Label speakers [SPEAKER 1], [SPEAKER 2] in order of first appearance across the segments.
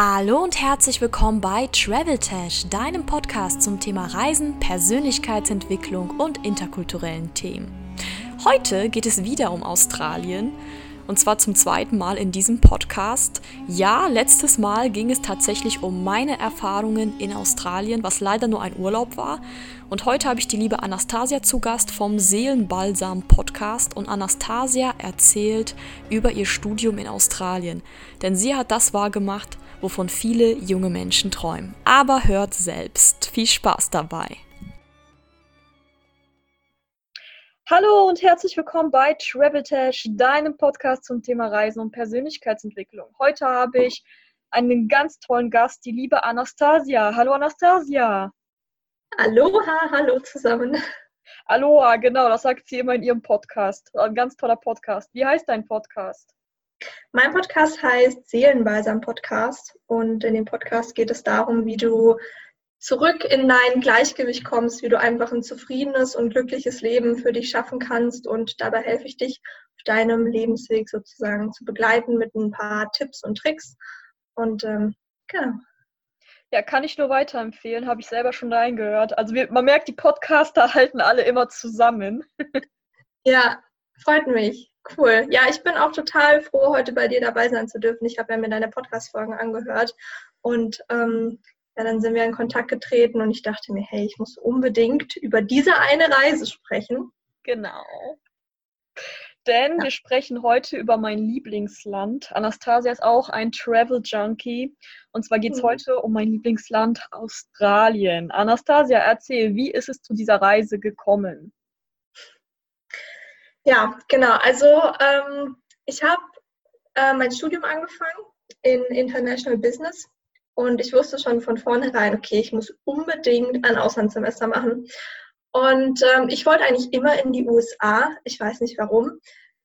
[SPEAKER 1] Hallo und herzlich willkommen bei Traveltash, deinem Podcast zum Thema Reisen, Persönlichkeitsentwicklung und interkulturellen Themen. Heute geht es wieder um Australien und zwar zum zweiten Mal in diesem Podcast. Ja, letztes Mal ging es tatsächlich um meine Erfahrungen in Australien, was leider nur ein Urlaub war. Und heute habe ich die liebe Anastasia zu Gast vom Seelenbalsam Podcast und Anastasia erzählt über ihr Studium in Australien. Denn sie hat das wahrgemacht, wovon viele junge Menschen träumen. Aber hört selbst. Viel Spaß dabei.
[SPEAKER 2] Hallo und herzlich willkommen bei Traveltash, deinem Podcast zum Thema Reisen und Persönlichkeitsentwicklung. Heute habe ich einen ganz tollen Gast, die liebe Anastasia. Hallo Anastasia.
[SPEAKER 3] Aloha, hallo zusammen.
[SPEAKER 2] Aloha, genau, das sagt sie immer in ihrem Podcast. Ein ganz toller Podcast. Wie heißt dein Podcast?
[SPEAKER 3] Mein Podcast heißt Seelenbalsam Podcast und in dem Podcast geht es darum, wie du zurück in dein Gleichgewicht kommst, wie du einfach ein zufriedenes und glückliches Leben für dich schaffen kannst und dabei helfe ich dich auf deinem Lebensweg sozusagen zu begleiten mit ein paar Tipps und Tricks und ähm, genau.
[SPEAKER 2] Ja, kann ich nur weiterempfehlen, habe ich selber schon reingehört. Also wir, man merkt, die Podcaster halten alle immer zusammen.
[SPEAKER 3] ja, freut mich. Cool. Ja, ich bin auch total froh, heute bei dir dabei sein zu dürfen. Ich habe ja mir deine Podcast-Folgen angehört und ähm, ja, dann sind wir in Kontakt getreten und ich dachte mir, hey, ich muss unbedingt über diese eine Reise sprechen.
[SPEAKER 2] Genau. Denn ja. wir sprechen heute über mein Lieblingsland. Anastasia ist auch ein Travel Junkie. Und zwar geht es mhm. heute um mein Lieblingsland Australien. Anastasia, erzähl, wie ist es zu dieser Reise gekommen?
[SPEAKER 3] Ja, genau. Also ähm, ich habe äh, mein Studium angefangen in International Business und ich wusste schon von vornherein, okay, ich muss unbedingt ein Auslandssemester machen. Und ähm, ich wollte eigentlich immer in die USA. Ich weiß nicht warum,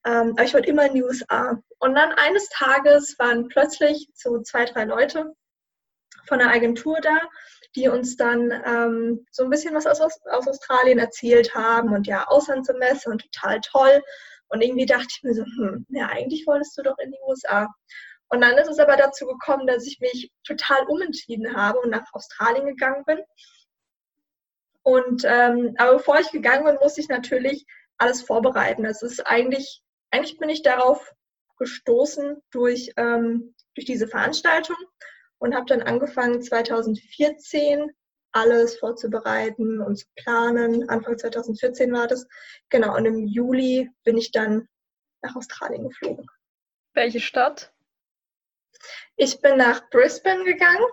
[SPEAKER 3] ähm, aber ich wollte immer in die USA. Und dann eines Tages waren plötzlich so zwei, drei Leute von der Agentur da die uns dann ähm, so ein bisschen was aus, aus Australien erzählt haben und ja, Auslandssemester und total toll. Und irgendwie dachte ich mir so, hm, ja, eigentlich wolltest du doch in die USA. Und dann ist es aber dazu gekommen, dass ich mich total umentschieden habe und nach Australien gegangen bin. Und ähm, aber bevor ich gegangen bin, musste ich natürlich alles vorbereiten. Das ist eigentlich, eigentlich bin ich darauf gestoßen durch, ähm, durch diese Veranstaltung und habe dann angefangen 2014 alles vorzubereiten und zu planen. Anfang 2014 war das. Genau, und im Juli bin ich dann nach Australien geflogen.
[SPEAKER 2] Welche Stadt?
[SPEAKER 3] Ich bin nach Brisbane gegangen,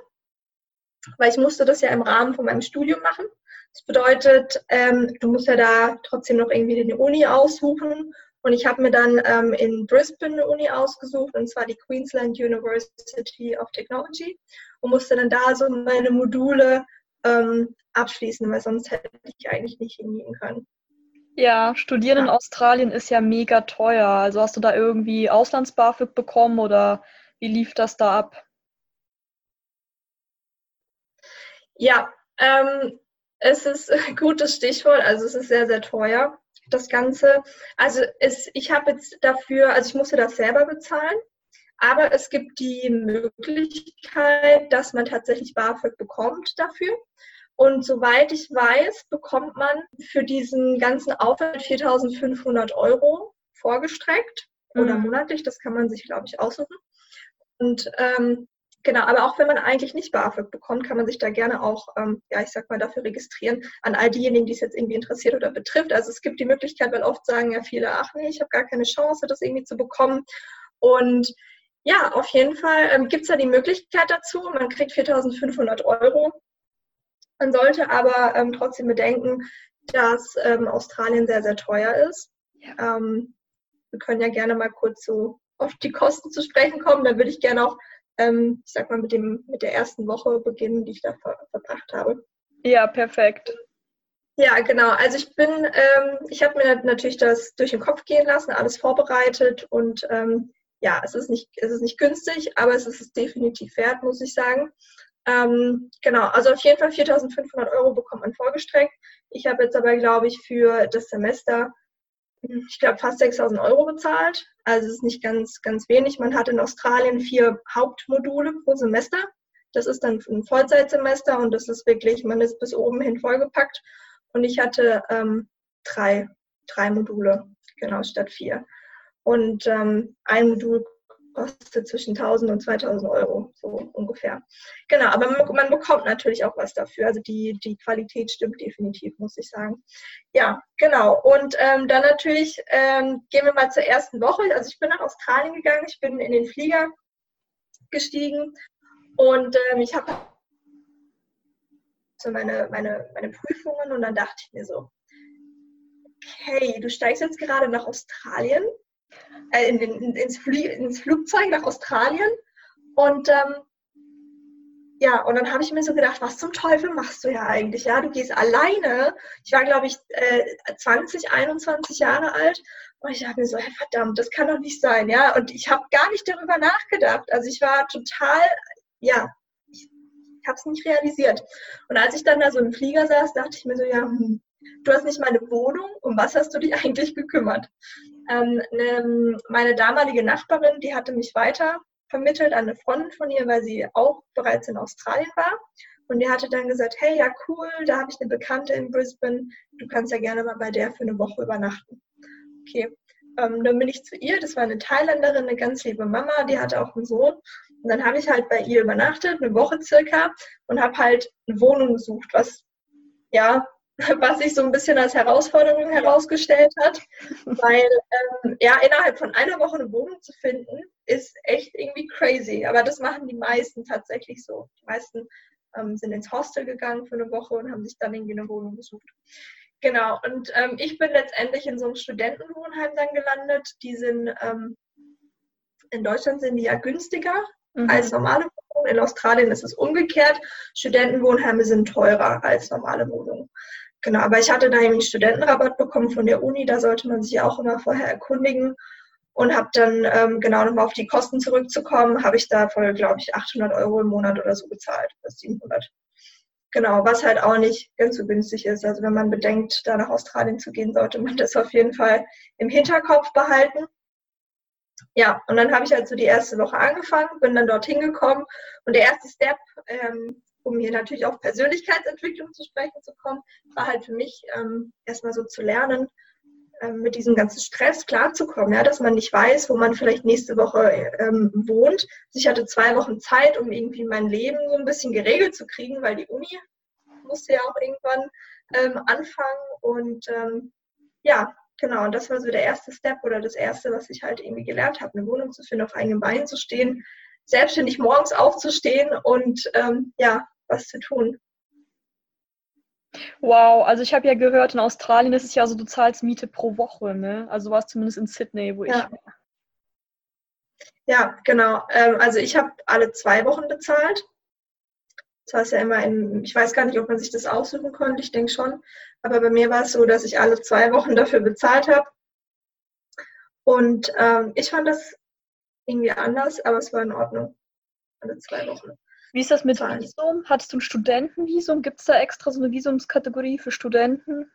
[SPEAKER 3] weil ich musste das ja im Rahmen von meinem Studium machen. Das bedeutet, ähm, du musst ja da trotzdem noch irgendwie eine Uni aussuchen und ich habe mir dann ähm, in Brisbane eine Uni ausgesucht, und zwar die Queensland University of Technology, und musste dann da so meine Module ähm, abschließen, weil sonst hätte ich eigentlich nicht hingehen können.
[SPEAKER 2] Ja, studieren ja. in Australien ist ja mega teuer. Also hast du da irgendwie Auslands-BAföG bekommen oder wie lief das da ab?
[SPEAKER 3] Ja, ähm, es ist ein gutes Stichwort. Also es ist sehr, sehr teuer das Ganze. Also es, ich habe jetzt dafür, also ich musste das selber bezahlen, aber es gibt die Möglichkeit, dass man tatsächlich BAföG bekommt dafür. Und soweit ich weiß, bekommt man für diesen ganzen Aufwand 4.500 Euro vorgestreckt mhm. oder monatlich. Das kann man sich, glaube ich, aussuchen. Und ähm, Genau, aber auch wenn man eigentlich nicht BAföG bekommt, kann man sich da gerne auch, ähm, ja, ich sag mal, dafür registrieren, an all diejenigen, die es jetzt irgendwie interessiert oder betrifft. Also es gibt die Möglichkeit, weil oft sagen ja viele, ach nee, ich habe gar keine Chance, das irgendwie zu bekommen. Und ja, auf jeden Fall ähm, gibt es da die Möglichkeit dazu. Man kriegt 4.500 Euro. Man sollte aber ähm, trotzdem bedenken, dass ähm, Australien sehr, sehr teuer ist. Ja. Ähm, wir können ja gerne mal kurz so auf die Kosten zu sprechen kommen. Da würde ich gerne auch ähm, ich sag mal, mit, dem, mit der ersten Woche beginnen, die ich da ver verbracht habe.
[SPEAKER 2] Ja, perfekt.
[SPEAKER 3] Ja, genau. Also ich bin, ähm, ich habe mir natürlich das durch den Kopf gehen lassen, alles vorbereitet und ähm, ja, es ist nicht, es ist nicht günstig, aber es ist es definitiv wert, muss ich sagen. Ähm, genau, also auf jeden Fall 4.500 Euro bekommt man vorgestreckt. Ich habe jetzt aber, glaube ich, für das Semester, ich glaube, fast 6.000 Euro bezahlt. Also es ist nicht ganz, ganz wenig. Man hat in Australien vier Hauptmodule pro Semester. Das ist dann ein Vollzeitsemester und das ist wirklich, man ist bis oben hin vollgepackt. Und ich hatte ähm, drei, drei Module, genau, statt vier. Und ähm, ein Modul kostet zwischen 1000 und 2000 Euro, so ungefähr. Genau, aber man, man, bekommt natürlich auch was dafür. Also die, die Qualität stimmt definitiv, muss ich sagen. Ja, genau. Und ähm, dann natürlich ähm, gehen wir mal zur ersten Woche. Also ich bin nach Australien gegangen, ich bin in den Flieger gestiegen und ähm, ich habe so meine, meine, meine Prüfungen und dann dachte ich mir so, okay, du steigst jetzt gerade nach Australien äh, in den, ins, Flie ins Flugzeug nach Australien. Und ähm, ja, und dann habe ich mir so gedacht, was zum Teufel machst du ja eigentlich? Ja, du gehst alleine. Ich war, glaube ich, äh, 20, 21 Jahre alt. Und ich dachte mir so, hey, verdammt, das kann doch nicht sein, ja. Und ich habe gar nicht darüber nachgedacht. Also ich war total, ja, ich, ich habe es nicht realisiert. Und als ich dann da so im Flieger saß, dachte ich mir so, ja, hm, du hast nicht meine Wohnung, um was hast du dich eigentlich gekümmert? Ähm, ne, meine damalige Nachbarin, die hatte mich weiter vermittelt an eine Freundin von ihr, weil sie auch bereits in Australien war. Und die hatte dann gesagt, hey, ja cool, da habe ich eine Bekannte in Brisbane, du kannst ja gerne mal bei der für eine Woche übernachten. Okay, ähm, dann bin ich zu ihr, das war eine Thailänderin, eine ganz liebe Mama, die hatte auch einen Sohn. Und dann habe ich halt bei ihr übernachtet, eine Woche circa, und habe halt eine Wohnung gesucht, was ja was sich so ein bisschen als Herausforderung herausgestellt hat, weil ähm, ja, innerhalb von einer Woche eine Wohnung zu finden, ist echt irgendwie crazy. Aber das machen die meisten tatsächlich so. Die meisten ähm, sind ins Hostel gegangen für eine Woche und haben sich dann irgendwie eine Wohnung gesucht. Genau, und ähm, ich bin letztendlich in so einem Studentenwohnheim dann gelandet. Die sind, ähm, in Deutschland sind die ja günstiger mhm. als normale Wohnungen. In Australien ist es umgekehrt. Studentenwohnheime sind teurer als normale Wohnungen. Genau, aber ich hatte da eben einen Studentenrabatt bekommen von der Uni, da sollte man sich auch immer vorher erkundigen und habe dann, ähm, genau nochmal auf die Kosten zurückzukommen, habe ich da voll, glaube ich, 800 Euro im Monat oder so bezahlt, bis 700. Genau, was halt auch nicht ganz so günstig ist. Also wenn man bedenkt, da nach Australien zu gehen, sollte man das auf jeden Fall im Hinterkopf behalten. Ja, und dann habe ich halt so die erste Woche angefangen, bin dann dorthin gekommen und der erste Step ähm, um hier natürlich auf Persönlichkeitsentwicklung zu sprechen zu kommen, war halt für mich ähm, erstmal so zu lernen, ähm, mit diesem ganzen Stress klarzukommen, ja, dass man nicht weiß, wo man vielleicht nächste Woche ähm, wohnt. Ich hatte zwei Wochen Zeit, um irgendwie mein Leben so ein bisschen geregelt zu kriegen, weil die Uni musste ja auch irgendwann ähm, anfangen und ähm, ja, genau, und das war so der erste Step oder das erste, was ich halt irgendwie gelernt habe, eine Wohnung zu finden, auf eigenen Beinen zu stehen, selbstständig morgens aufzustehen und ähm, ja, was zu tun.
[SPEAKER 2] Wow, also ich habe ja gehört, in Australien ist es ja so, du zahlst Miete pro Woche, ne? Also war es zumindest in Sydney, wo
[SPEAKER 3] ja.
[SPEAKER 2] ich war.
[SPEAKER 3] Ja, genau. Ähm, also ich habe alle zwei Wochen bezahlt. Das heißt ja immer in, ich weiß gar nicht, ob man sich das aussuchen konnte, ich denke schon. Aber bei mir war es so, dass ich alle zwei Wochen dafür bezahlt habe. Und ähm, ich fand das irgendwie anders, aber es war in Ordnung. Alle zwei Wochen.
[SPEAKER 2] Wie ist das mit Zahlen. Visum? Hattest du ein Studentenvisum? Gibt es da extra so eine Visumskategorie für Studenten?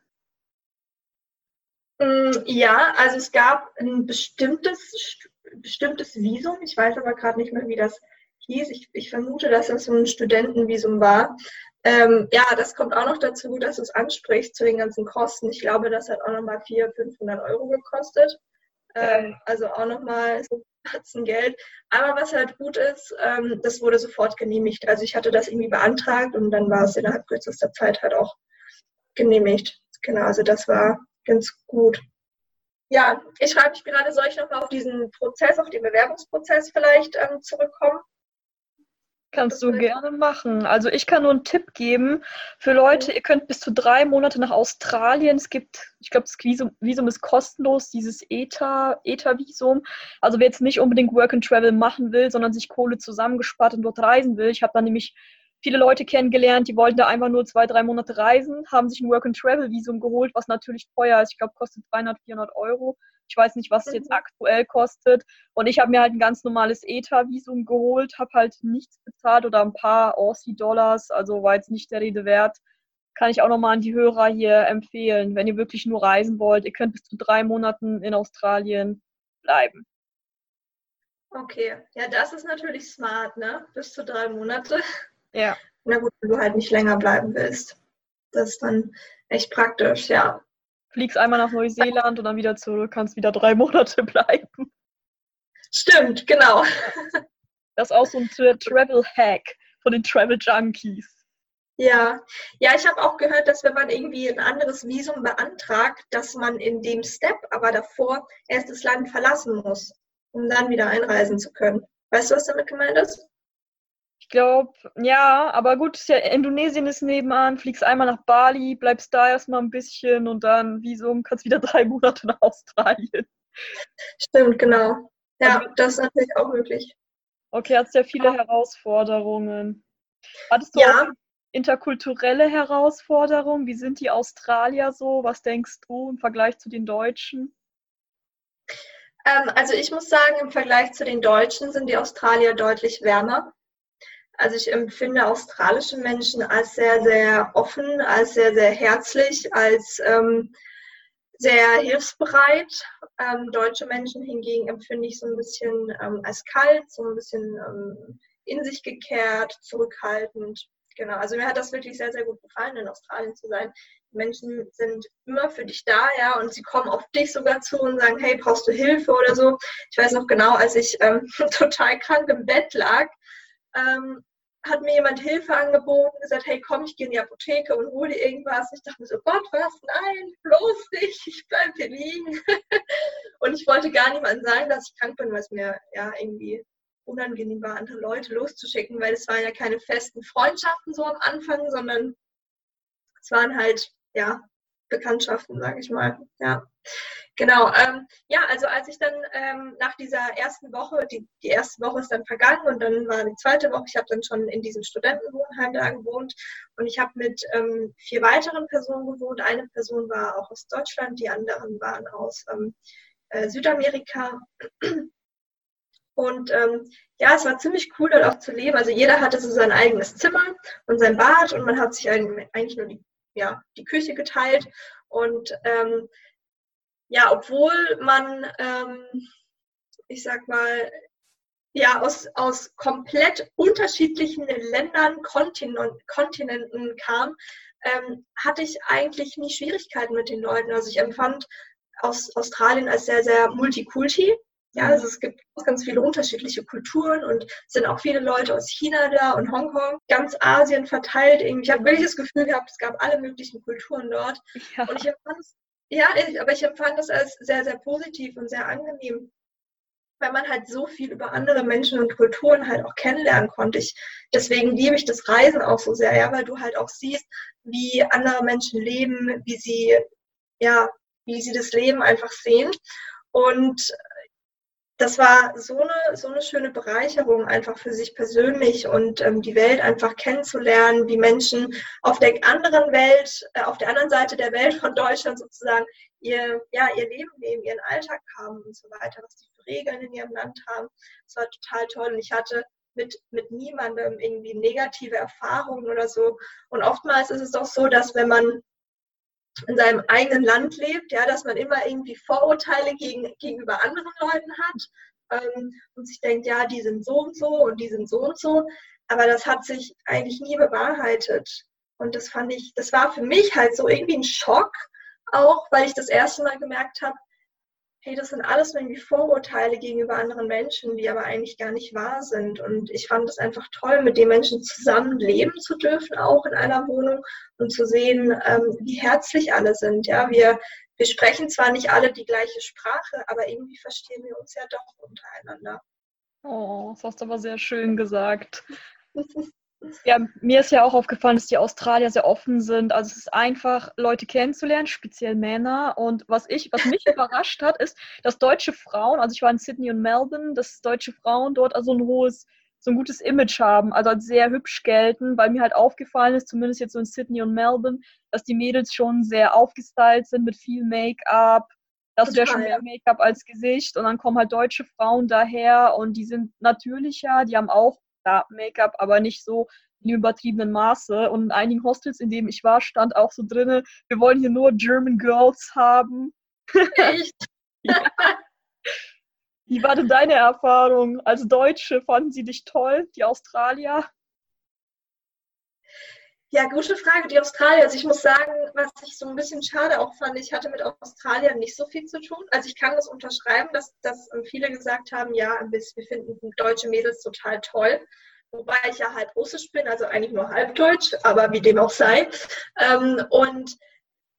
[SPEAKER 3] Mm, ja, also es gab ein bestimmtes, bestimmtes Visum. Ich weiß aber gerade nicht mehr, wie das hieß. Ich, ich, vermute, dass das so ein Studentenvisum war. Ähm, ja, das kommt auch noch dazu, dass es anspricht zu den ganzen Kosten. Ich glaube, das hat auch nochmal 400, 500 Euro gekostet. Ähm, also auch nochmal so Batzen Geld. Aber was halt gut ist, ähm, das wurde sofort genehmigt. Also ich hatte das irgendwie beantragt und dann war es innerhalb kürzester Zeit halt auch genehmigt. Genau, also das war ganz gut. Ja, ich schreibe mich gerade, soll ich nochmal auf diesen Prozess, auf den Bewerbungsprozess vielleicht ähm, zurückkommen?
[SPEAKER 2] Kannst du gerne machen. Also ich kann nur einen Tipp geben für Leute, ihr könnt bis zu drei Monate nach Australien. Es gibt, ich glaube, das Visum, Visum, ist kostenlos, dieses ETA-Visum. also wer jetzt nicht unbedingt Work and Travel machen will, sondern sich Kohle zusammengespart und dort reisen will. Ich habe dann nämlich viele Leute kennengelernt, die wollten da einfach nur zwei, drei Monate reisen, haben sich ein Work and Travel Visum geholt, was natürlich teuer ist. Ich glaube, kostet 300, 400 Euro. Ich weiß nicht, was es jetzt mhm. aktuell kostet. Und ich habe mir halt ein ganz normales ETA-Visum geholt, habe halt nichts bezahlt oder ein paar Aussie-Dollars, also war jetzt nicht der Rede wert. Kann ich auch nochmal an die Hörer hier empfehlen, wenn ihr wirklich nur reisen wollt. Ihr könnt bis zu drei Monaten in Australien bleiben.
[SPEAKER 3] Okay, ja, das ist natürlich smart, ne? Bis zu drei Monate.
[SPEAKER 2] Ja.
[SPEAKER 3] Na gut, wenn du halt nicht länger bleiben willst. Das ist dann echt praktisch, ja.
[SPEAKER 2] Fliegst einmal nach Neuseeland und dann wieder zurück, kannst wieder drei Monate bleiben.
[SPEAKER 3] Stimmt, genau.
[SPEAKER 2] Das ist auch so ein Travel-Hack von den Travel Junkies.
[SPEAKER 3] Ja, ja, ich habe auch gehört, dass wenn man irgendwie ein anderes Visum beantragt, dass man in dem Step aber davor erst das Land verlassen muss, um dann wieder einreisen zu können. Weißt du, was damit gemeint ist?
[SPEAKER 2] Ich glaube, ja, aber gut, ja, Indonesien ist nebenan, fliegst einmal nach Bali, bleibst da erstmal ein bisschen und dann Visum, kannst wieder drei Monate nach Australien.
[SPEAKER 3] Stimmt, genau. Ja, also, das ist natürlich auch möglich.
[SPEAKER 2] Okay, hat ja viele Herausforderungen. Hattest du
[SPEAKER 3] ja
[SPEAKER 2] interkulturelle Herausforderungen? Wie sind die Australier so? Was denkst du im Vergleich zu den Deutschen?
[SPEAKER 3] Ähm, also ich muss sagen, im Vergleich zu den Deutschen sind die Australier deutlich wärmer. Also ich empfinde australische Menschen als sehr, sehr offen, als sehr, sehr herzlich, als ähm, sehr hilfsbereit. Ähm, deutsche Menschen hingegen empfinde ich so ein bisschen ähm, als kalt, so ein bisschen ähm, in sich gekehrt, zurückhaltend. Genau, also mir hat das wirklich sehr, sehr gut gefallen, in Australien zu sein. Die Menschen sind immer für dich da, ja, und sie kommen auf dich sogar zu und sagen, hey, brauchst du Hilfe oder so. Ich weiß noch genau, als ich ähm, total krank im Bett lag, ähm, hat mir jemand Hilfe angeboten, gesagt, hey, komm, ich gehe in die Apotheke und hole dir irgendwas. Ich dachte mir so, Gott, was? Nein, bloß nicht, ich bleibe hier liegen. und ich wollte gar niemandem sagen, dass ich krank bin, weil es mir ja irgendwie unangenehm war, andere Leute loszuschicken, weil es waren ja keine festen Freundschaften so am Anfang, sondern es waren halt, ja, Bekanntschaften, sage ich mal. Ja, genau. Ähm, ja, also als ich dann ähm, nach dieser ersten Woche, die, die erste Woche ist dann vergangen und dann war die zweite Woche, ich habe dann schon in diesem Studentenwohnheim da gewohnt und ich habe mit ähm, vier weiteren Personen gewohnt. Eine Person war auch aus Deutschland, die anderen waren aus ähm, äh, Südamerika. Und ähm, ja, es war ziemlich cool, dort auch zu leben. Also jeder hatte so sein eigenes Zimmer und sein Bad und man hat sich eigentlich nur die, ja, die Küche geteilt. Und ähm, ja, obwohl man, ähm, ich sag mal, ja, aus, aus komplett unterschiedlichen Ländern, Kontinent, Kontinenten kam, ähm, hatte ich eigentlich nie Schwierigkeiten mit den Leuten. Also ich empfand aus Australien als sehr, sehr multikulti. Ja, also es gibt ganz viele unterschiedliche Kulturen und es sind auch viele Leute aus China da und Hongkong, ganz Asien verteilt. Ich habe wirklich das Gefühl gehabt, es gab alle möglichen Kulturen dort. Ja. Und ich empfand es, ja, aber ich empfand es als sehr, sehr positiv und sehr angenehm, weil man halt so viel über andere Menschen und Kulturen halt auch kennenlernen konnte. Ich, deswegen liebe ich das Reisen auch so sehr, ja, weil du halt auch siehst, wie andere Menschen leben, wie sie, ja, wie sie das Leben einfach sehen. Und das war so eine, so eine schöne Bereicherung einfach für sich persönlich und ähm, die Welt einfach kennenzulernen, wie Menschen auf der anderen Welt, äh, auf der anderen Seite der Welt von Deutschland sozusagen ihr, ja, ihr Leben leben, ihren Alltag haben und so weiter, was die für Regeln in ihrem Land haben. Das war total toll und ich hatte mit, mit niemandem irgendwie negative Erfahrungen oder so. Und oftmals ist es auch so, dass wenn man in seinem eigenen Land lebt, ja, dass man immer irgendwie Vorurteile gegen, gegenüber anderen Leuten hat ähm, und sich denkt, ja, die sind so und so und die sind so und so. Aber das hat sich eigentlich nie bewahrheitet. Und das fand ich, das war für mich halt so irgendwie ein Schock, auch weil ich das erste Mal gemerkt habe, hey, das sind alles irgendwie Vorurteile gegenüber anderen Menschen, die aber eigentlich gar nicht wahr sind. Und ich fand es einfach toll, mit den Menschen zusammen leben zu dürfen, auch in einer Wohnung und zu sehen, ähm, wie herzlich alle sind. Ja, wir, wir sprechen zwar nicht alle die gleiche Sprache, aber irgendwie verstehen wir uns ja doch untereinander.
[SPEAKER 2] Oh, das hast du aber sehr schön gesagt. Ja, mir ist ja auch aufgefallen, dass die Australier sehr offen sind. Also es ist einfach, Leute kennenzulernen, speziell Männer. Und was ich, was mich überrascht hat, ist, dass deutsche Frauen, also ich war in Sydney und Melbourne, dass deutsche Frauen dort also ein hohes, so ein gutes Image haben, also als sehr hübsch gelten, weil mir halt aufgefallen ist, zumindest jetzt so in Sydney und Melbourne, dass die Mädels schon sehr aufgestylt sind mit viel Make-up. Das wäre schon mehr Make-up als Gesicht. Und dann kommen halt deutsche Frauen daher und die sind natürlicher, die haben auch Make-up, aber nicht so in übertriebenen Maße. Und in einigen Hostels, in denen ich war, stand auch so drin, wir wollen hier nur German Girls haben.
[SPEAKER 3] Echt? ja.
[SPEAKER 2] Wie war denn deine Erfahrung? Als Deutsche fanden sie dich toll, die Australier?
[SPEAKER 3] Ja, gute Frage. Die Australier, also ich muss sagen, was ich so ein bisschen schade auch fand, ich hatte mit Australien nicht so viel zu tun. Also ich kann das unterschreiben, dass, dass viele gesagt haben, ja, wir finden deutsche Mädels total toll. Wobei ich ja halb russisch bin, also eigentlich nur halb deutsch, aber wie dem auch sei. Ähm, und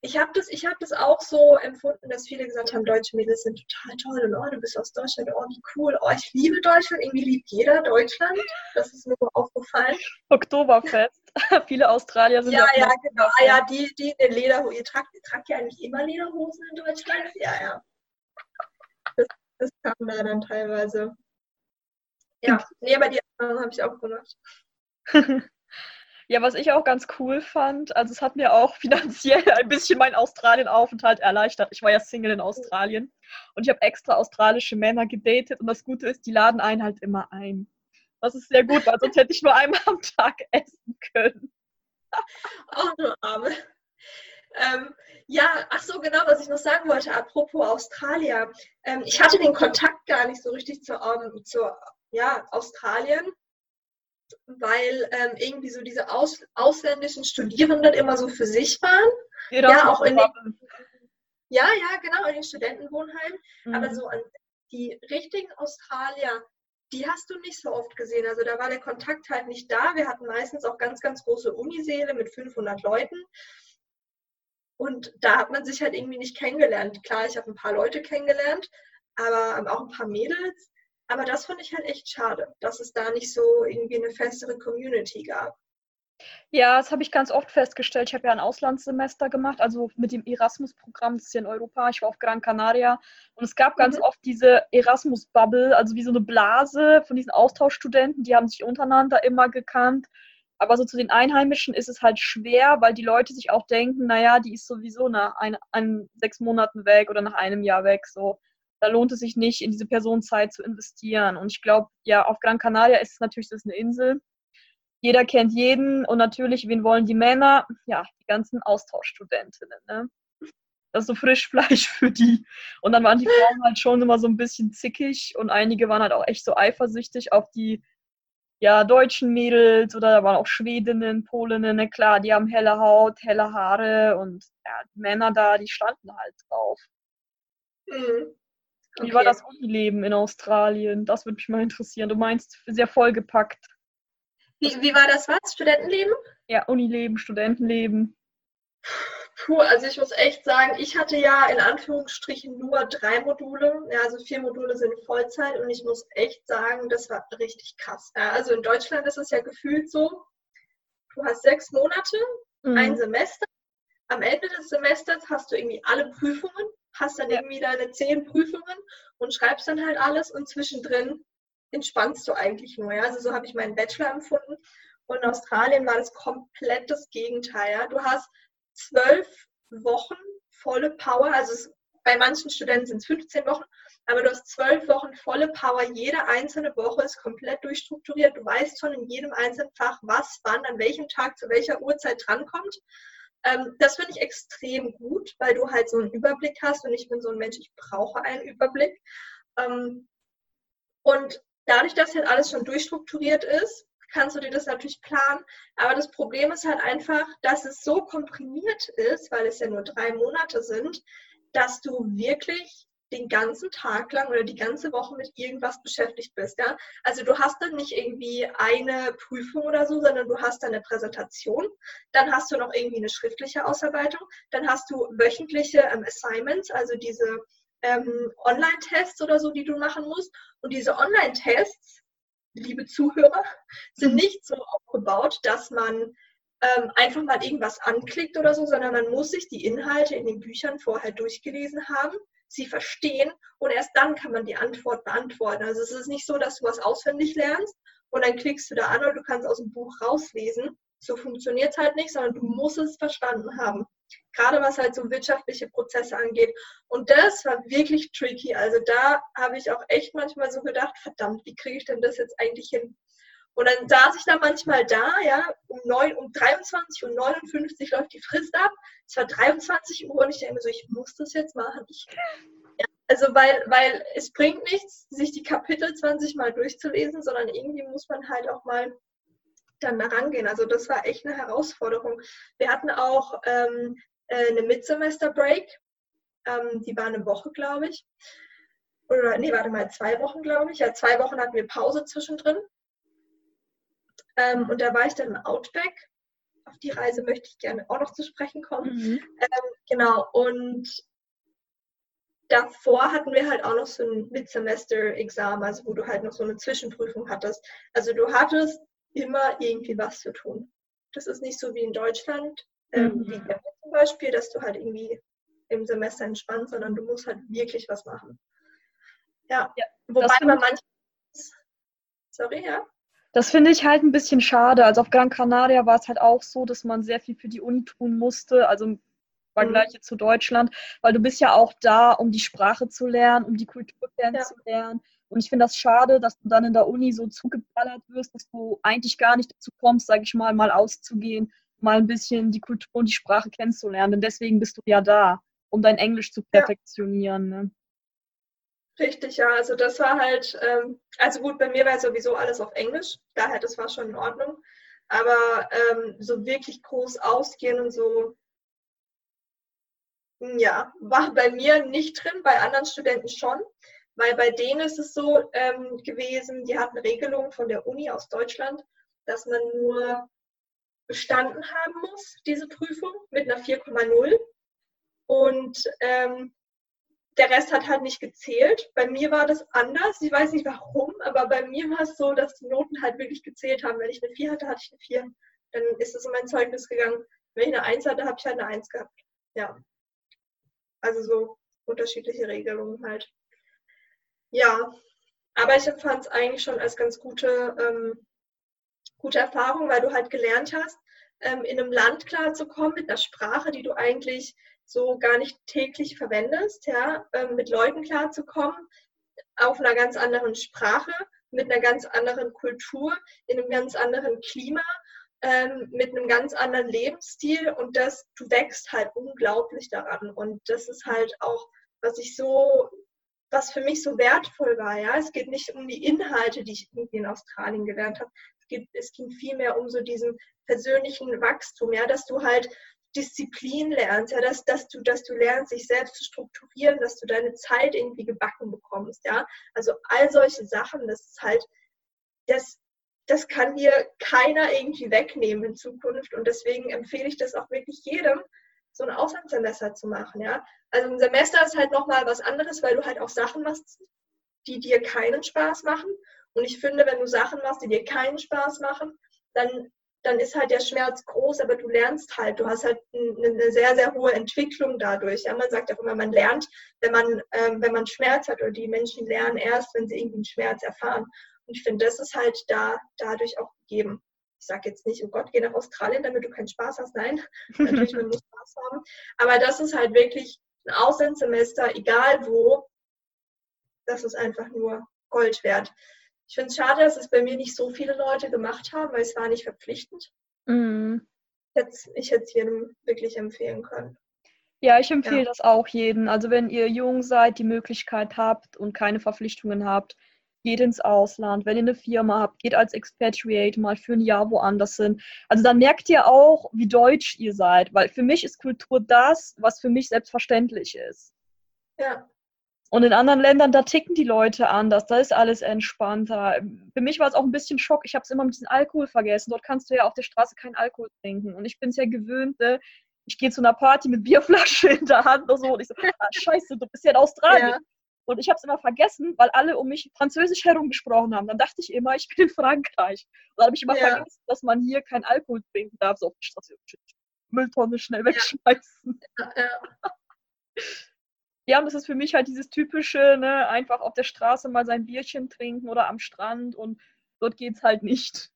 [SPEAKER 3] ich habe das, hab das auch so empfunden, dass viele gesagt haben, deutsche Mädels sind total toll und oh, du bist aus Deutschland, oh, wie cool, oh, ich liebe Deutschland, irgendwie liebt jeder Deutschland. Das ist mir so aufgefallen.
[SPEAKER 2] Oktoberfest. viele Australier sind
[SPEAKER 3] ja. Ja, genau. Ah, ja, die, die in Lederhosen. Ihr tragt, ihr tragt ja eigentlich immer Lederhosen in Deutschland? Ja, ja. Das, das kam da dann teilweise. Ja, nee, aber die Erfahrung habe ich auch gemacht.
[SPEAKER 2] Ja, was ich auch ganz cool fand, also es hat mir auch finanziell ein bisschen meinen Australien-Aufenthalt erleichtert. Ich war ja Single in Australien und ich habe extra australische Männer gedatet und das Gute ist, die laden einen halt immer ein. Das ist sehr gut, weil sonst hätte ich nur einmal am Tag essen können.
[SPEAKER 3] Oh, du Arme. Ähm, ja, ach so, genau, was ich noch sagen wollte, apropos Australier. Ähm, ich hatte den Kontakt gar nicht so richtig zu, um, zu ja, Australien weil ähm, irgendwie so diese aus, ausländischen Studierenden immer so für sich waren.
[SPEAKER 2] Ja, ja auch in
[SPEAKER 3] den, ja, ja, genau, in den Studentenwohnheimen. Mhm. Aber so an die richtigen Australier, die hast du nicht so oft gesehen. Also da war der Kontakt halt nicht da. Wir hatten meistens auch ganz, ganz große Uniseele mit 500 Leuten. Und da hat man sich halt irgendwie nicht kennengelernt. Klar, ich habe ein paar Leute kennengelernt, aber auch ein paar Mädels. Aber das fand ich halt echt schade, dass es da nicht so irgendwie eine festere Community gab.
[SPEAKER 2] Ja, das habe ich ganz oft festgestellt. Ich habe ja ein Auslandssemester gemacht, also mit dem Erasmus-Programm, das ist hier in Europa. Ich war auf Gran Canaria und es gab ganz mhm. oft diese Erasmus-Bubble, also wie so eine Blase von diesen Austauschstudenten, die haben sich untereinander immer gekannt. Aber so zu den Einheimischen ist es halt schwer, weil die Leute sich auch denken, naja, die ist sowieso nach ein, ein, sechs Monaten weg oder nach einem Jahr weg. So da lohnt es sich nicht, in diese Person Zeit zu investieren. Und ich glaube, ja, auf Gran Canaria ist es natürlich das ist eine Insel. Jeder kennt jeden und natürlich, wen wollen die Männer? Ja, die ganzen Austauschstudentinnen. Ne? Das ist so Frischfleisch für die. Und dann waren die Frauen halt schon immer so ein bisschen zickig und einige waren halt auch echt so eifersüchtig auf die ja, deutschen Mädels oder da waren auch Schwedinnen, Polinnen, ne, klar, die haben helle Haut, helle Haare und ja, die Männer da, die standen halt drauf. Mhm. Wie okay. war das Unileben in Australien? Das würde mich mal interessieren. Du meinst sehr vollgepackt.
[SPEAKER 3] Wie, wie war das was? Studentenleben?
[SPEAKER 2] Ja, Unileben, Studentenleben.
[SPEAKER 3] Puh, also ich muss echt sagen, ich hatte ja in Anführungsstrichen nur drei Module. Ja, also vier Module sind Vollzeit und ich muss echt sagen, das war richtig krass. Ja, also in Deutschland ist es ja gefühlt so, du hast sechs Monate, mhm. ein Semester. Am Ende des Semesters hast du irgendwie alle Prüfungen hast dann irgendwie deine zehn Prüfungen und schreibst dann halt alles und zwischendrin entspannst du eigentlich nur. Ja? Also so habe ich meinen Bachelor empfunden. Und in Australien war das komplett das Gegenteil. Ja? Du hast zwölf Wochen volle Power, also es, bei manchen Studenten sind es 15 Wochen, aber du hast zwölf Wochen volle Power. Jede einzelne Woche ist komplett durchstrukturiert. Du weißt schon in jedem einzelnen Fach, was, wann, an welchem Tag, zu welcher Uhrzeit drankommt. Ähm, das finde ich extrem gut, weil du halt so einen Überblick hast und ich bin so ein Mensch, ich brauche einen Überblick. Ähm, und dadurch, dass halt alles schon durchstrukturiert ist, kannst du dir das natürlich planen. Aber das Problem ist halt einfach, dass es so komprimiert ist, weil es ja nur drei Monate sind, dass du wirklich den ganzen Tag lang oder die ganze Woche mit irgendwas beschäftigt bist. Ja? Also du hast dann nicht irgendwie eine Prüfung oder so, sondern du hast dann eine Präsentation, dann hast du noch irgendwie eine schriftliche Ausarbeitung, dann hast du wöchentliche ähm, Assignments, also diese ähm, Online-Tests oder so, die du machen musst. Und diese Online-Tests, liebe Zuhörer, sind mhm. nicht so aufgebaut, dass man ähm, einfach mal irgendwas anklickt oder so, sondern man muss sich die Inhalte in den Büchern vorher durchgelesen haben sie verstehen und erst dann kann man die Antwort beantworten. Also es ist nicht so, dass du was auswendig lernst und dann klickst du da an und du kannst aus dem Buch rauslesen. So funktioniert es halt nicht, sondern du musst es verstanden haben. Gerade was halt so wirtschaftliche Prozesse angeht. Und das war wirklich tricky. Also da habe ich auch echt manchmal so gedacht, verdammt, wie kriege ich denn das jetzt eigentlich hin? Und dann saß ich da manchmal da, ja, um, 9, um 23 und 59 läuft die Frist ab. Es war 23 Uhr und ich denke mir so, ich muss das jetzt machen. Ich, ja, Also weil, weil es bringt nichts, sich die Kapitel 20 Mal durchzulesen, sondern irgendwie muss man halt auch mal dann da rangehen. Also das war echt eine Herausforderung. Wir hatten auch ähm, äh, eine Midsemester-Break. Ähm, die war eine Woche, glaube ich. Oder nee, warte mal, zwei Wochen, glaube ich. Ja, zwei Wochen hatten wir Pause zwischendrin. Ähm, und da war ich dann im Outback. Auf die Reise möchte ich gerne auch noch zu sprechen kommen. Mhm. Ähm, genau, und davor hatten wir halt auch noch so ein Midsemester-Examen, also wo du halt noch so eine Zwischenprüfung hattest. Also du hattest immer irgendwie was zu tun. Das ist nicht so wie in Deutschland, ähm, mhm. wie zum Beispiel, dass du halt irgendwie im Semester entspannt, sondern du musst halt wirklich was machen. Ja, ja wobei man manchmal. Sorry, ja.
[SPEAKER 2] Das finde ich halt ein bisschen schade. Also auf Gran Canaria war es halt auch so, dass man sehr viel für die Uni tun musste. Also im Vergleich mhm. zu Deutschland, weil du bist ja auch da, um die Sprache zu lernen, um die Kultur kennenzulernen. Ja. Und ich finde das schade, dass du dann in der Uni so zugeballert wirst, dass du eigentlich gar nicht dazu kommst, sage ich mal, mal auszugehen, mal ein bisschen die Kultur und die Sprache kennenzulernen. Denn deswegen bist du ja da, um dein Englisch zu perfektionieren. Ja. Ne?
[SPEAKER 3] Richtig, ja. Also das war halt, ähm, also gut, bei mir war sowieso alles auf Englisch, daher das war schon in Ordnung. Aber ähm, so wirklich groß ausgehen und so, ja, war bei mir nicht drin, bei anderen Studenten schon. Weil bei denen ist es so ähm, gewesen, die hatten Regelungen von der Uni aus Deutschland, dass man nur bestanden haben muss, diese Prüfung, mit einer 4,0. Und ähm, der Rest hat halt nicht gezählt. Bei mir war das anders. Ich weiß nicht warum, aber bei mir war es so, dass die Noten halt wirklich gezählt haben. Wenn ich eine 4 hatte, hatte ich eine 4. Dann ist es in mein Zeugnis gegangen. Wenn ich eine 1 hatte, habe ich halt eine 1 gehabt. Ja. Also so unterschiedliche Regelungen halt. Ja, aber ich empfand es eigentlich schon als ganz gute, ähm, gute Erfahrung, weil du halt gelernt hast, ähm, in einem Land klarzukommen mit einer Sprache, die du eigentlich so gar nicht täglich verwendest, ja, ähm, mit Leuten klarzukommen, auf einer ganz anderen Sprache, mit einer ganz anderen Kultur, in einem ganz anderen Klima, ähm, mit einem ganz anderen Lebensstil und das, du wächst halt unglaublich daran. Und das ist halt auch, was ich so, was für mich so wertvoll war, ja. Es geht nicht um die Inhalte, die ich irgendwie in Australien gelernt habe. Es, es ging vielmehr um so diesen persönlichen Wachstum, ja, dass du halt Disziplin lernst, ja, dass, dass, du, dass du lernst, dich selbst zu strukturieren, dass du deine Zeit irgendwie gebacken bekommst, ja. Also all solche Sachen, das ist halt, das, das kann dir keiner irgendwie wegnehmen in Zukunft. Und deswegen empfehle ich das auch wirklich jedem, so ein Auslandssemester zu machen, ja. Also ein Semester ist halt nochmal was anderes, weil du halt auch Sachen machst, die dir keinen Spaß machen. Und ich finde, wenn du Sachen machst, die dir keinen Spaß machen, dann dann ist halt der Schmerz groß, aber du lernst halt, du hast halt eine sehr, sehr hohe Entwicklung dadurch. Ja, man sagt auch immer, man lernt, wenn man, ähm, wenn man Schmerz hat oder die Menschen lernen erst, wenn sie irgendwie einen Schmerz erfahren. Und ich finde, das ist halt da dadurch auch gegeben. Ich sage jetzt nicht, oh Gott, geh nach Australien, damit du keinen Spaß hast. Nein, natürlich, man muss Spaß haben. Aber das ist halt wirklich ein Auslandssemester, egal wo, das ist einfach nur Gold wert. Ich finde es schade, dass es bei mir nicht so viele Leute gemacht haben, weil es war nicht verpflichtend. Mhm. Ich hätte es jedem wirklich empfehlen können.
[SPEAKER 2] Ja, ich empfehle ja. das auch jedem. Also wenn ihr jung seid, die Möglichkeit habt und keine Verpflichtungen habt, geht ins Ausland. Wenn ihr eine Firma habt, geht als Expatriate mal für ein Jahr woanders hin. Also dann merkt ihr auch, wie deutsch ihr seid, weil für mich ist Kultur das, was für mich selbstverständlich ist.
[SPEAKER 3] Ja.
[SPEAKER 2] Und in anderen Ländern, da ticken die Leute anders, da ist alles entspannter. Für mich war es auch ein bisschen Schock. Ich habe es immer mit diesem Alkohol vergessen. Dort kannst du ja auf der Straße keinen Alkohol trinken. Und ich bin es ja gewöhnt, ne? ich gehe zu einer Party mit Bierflasche in der Hand und so. Und ich so, ah, scheiße, du bist ja in Australien. Ja. Und ich habe es immer vergessen, weil alle um mich Französisch herum gesprochen haben. Dann dachte ich immer, ich bin in Frankreich. Und dann habe ich immer ja. vergessen, dass man hier keinen Alkohol trinken darf, so auf der Straße. Mülltonne schnell wegschmeißen. Ja. Ja. Und das ist für mich halt dieses typische, ne, einfach auf der Straße mal sein Bierchen trinken oder am Strand und dort geht's halt nicht.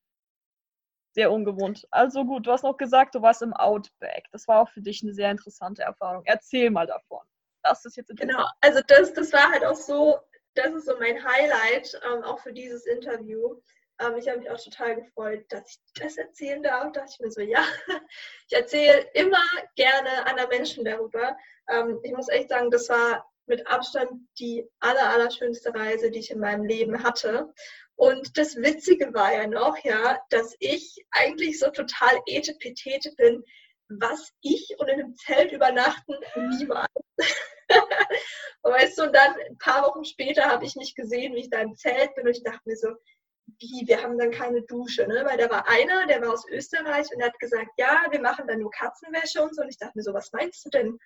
[SPEAKER 2] Sehr ungewohnt. Also gut, du hast noch gesagt, du warst im Outback. Das war auch für dich eine sehr interessante Erfahrung. Erzähl mal davon.
[SPEAKER 3] Das ist jetzt Genau, also das, das war halt auch so, das ist so mein Highlight, ähm, auch für dieses Interview. Ähm, ich habe mich auch total gefreut, dass ich das erzählen darf. Da dachte ich mir so, ja, ich erzähle immer gerne anderen Menschen darüber. Ähm, ich muss echt sagen, das war mit Abstand die aller, aller schönste Reise, die ich in meinem Leben hatte. Und das Witzige war ja noch, ja, dass ich eigentlich so total etepetete bin, was ich und in einem Zelt übernachten niemals. weißt du, und dann ein paar Wochen später habe ich mich gesehen, wie ich da im Zelt bin und ich dachte mir so, wie, wir haben dann keine Dusche, ne? Weil da war einer, der war aus Österreich und der hat gesagt, ja, wir machen dann nur Katzenwäsche und so. Und ich dachte mir so, was meinst du denn?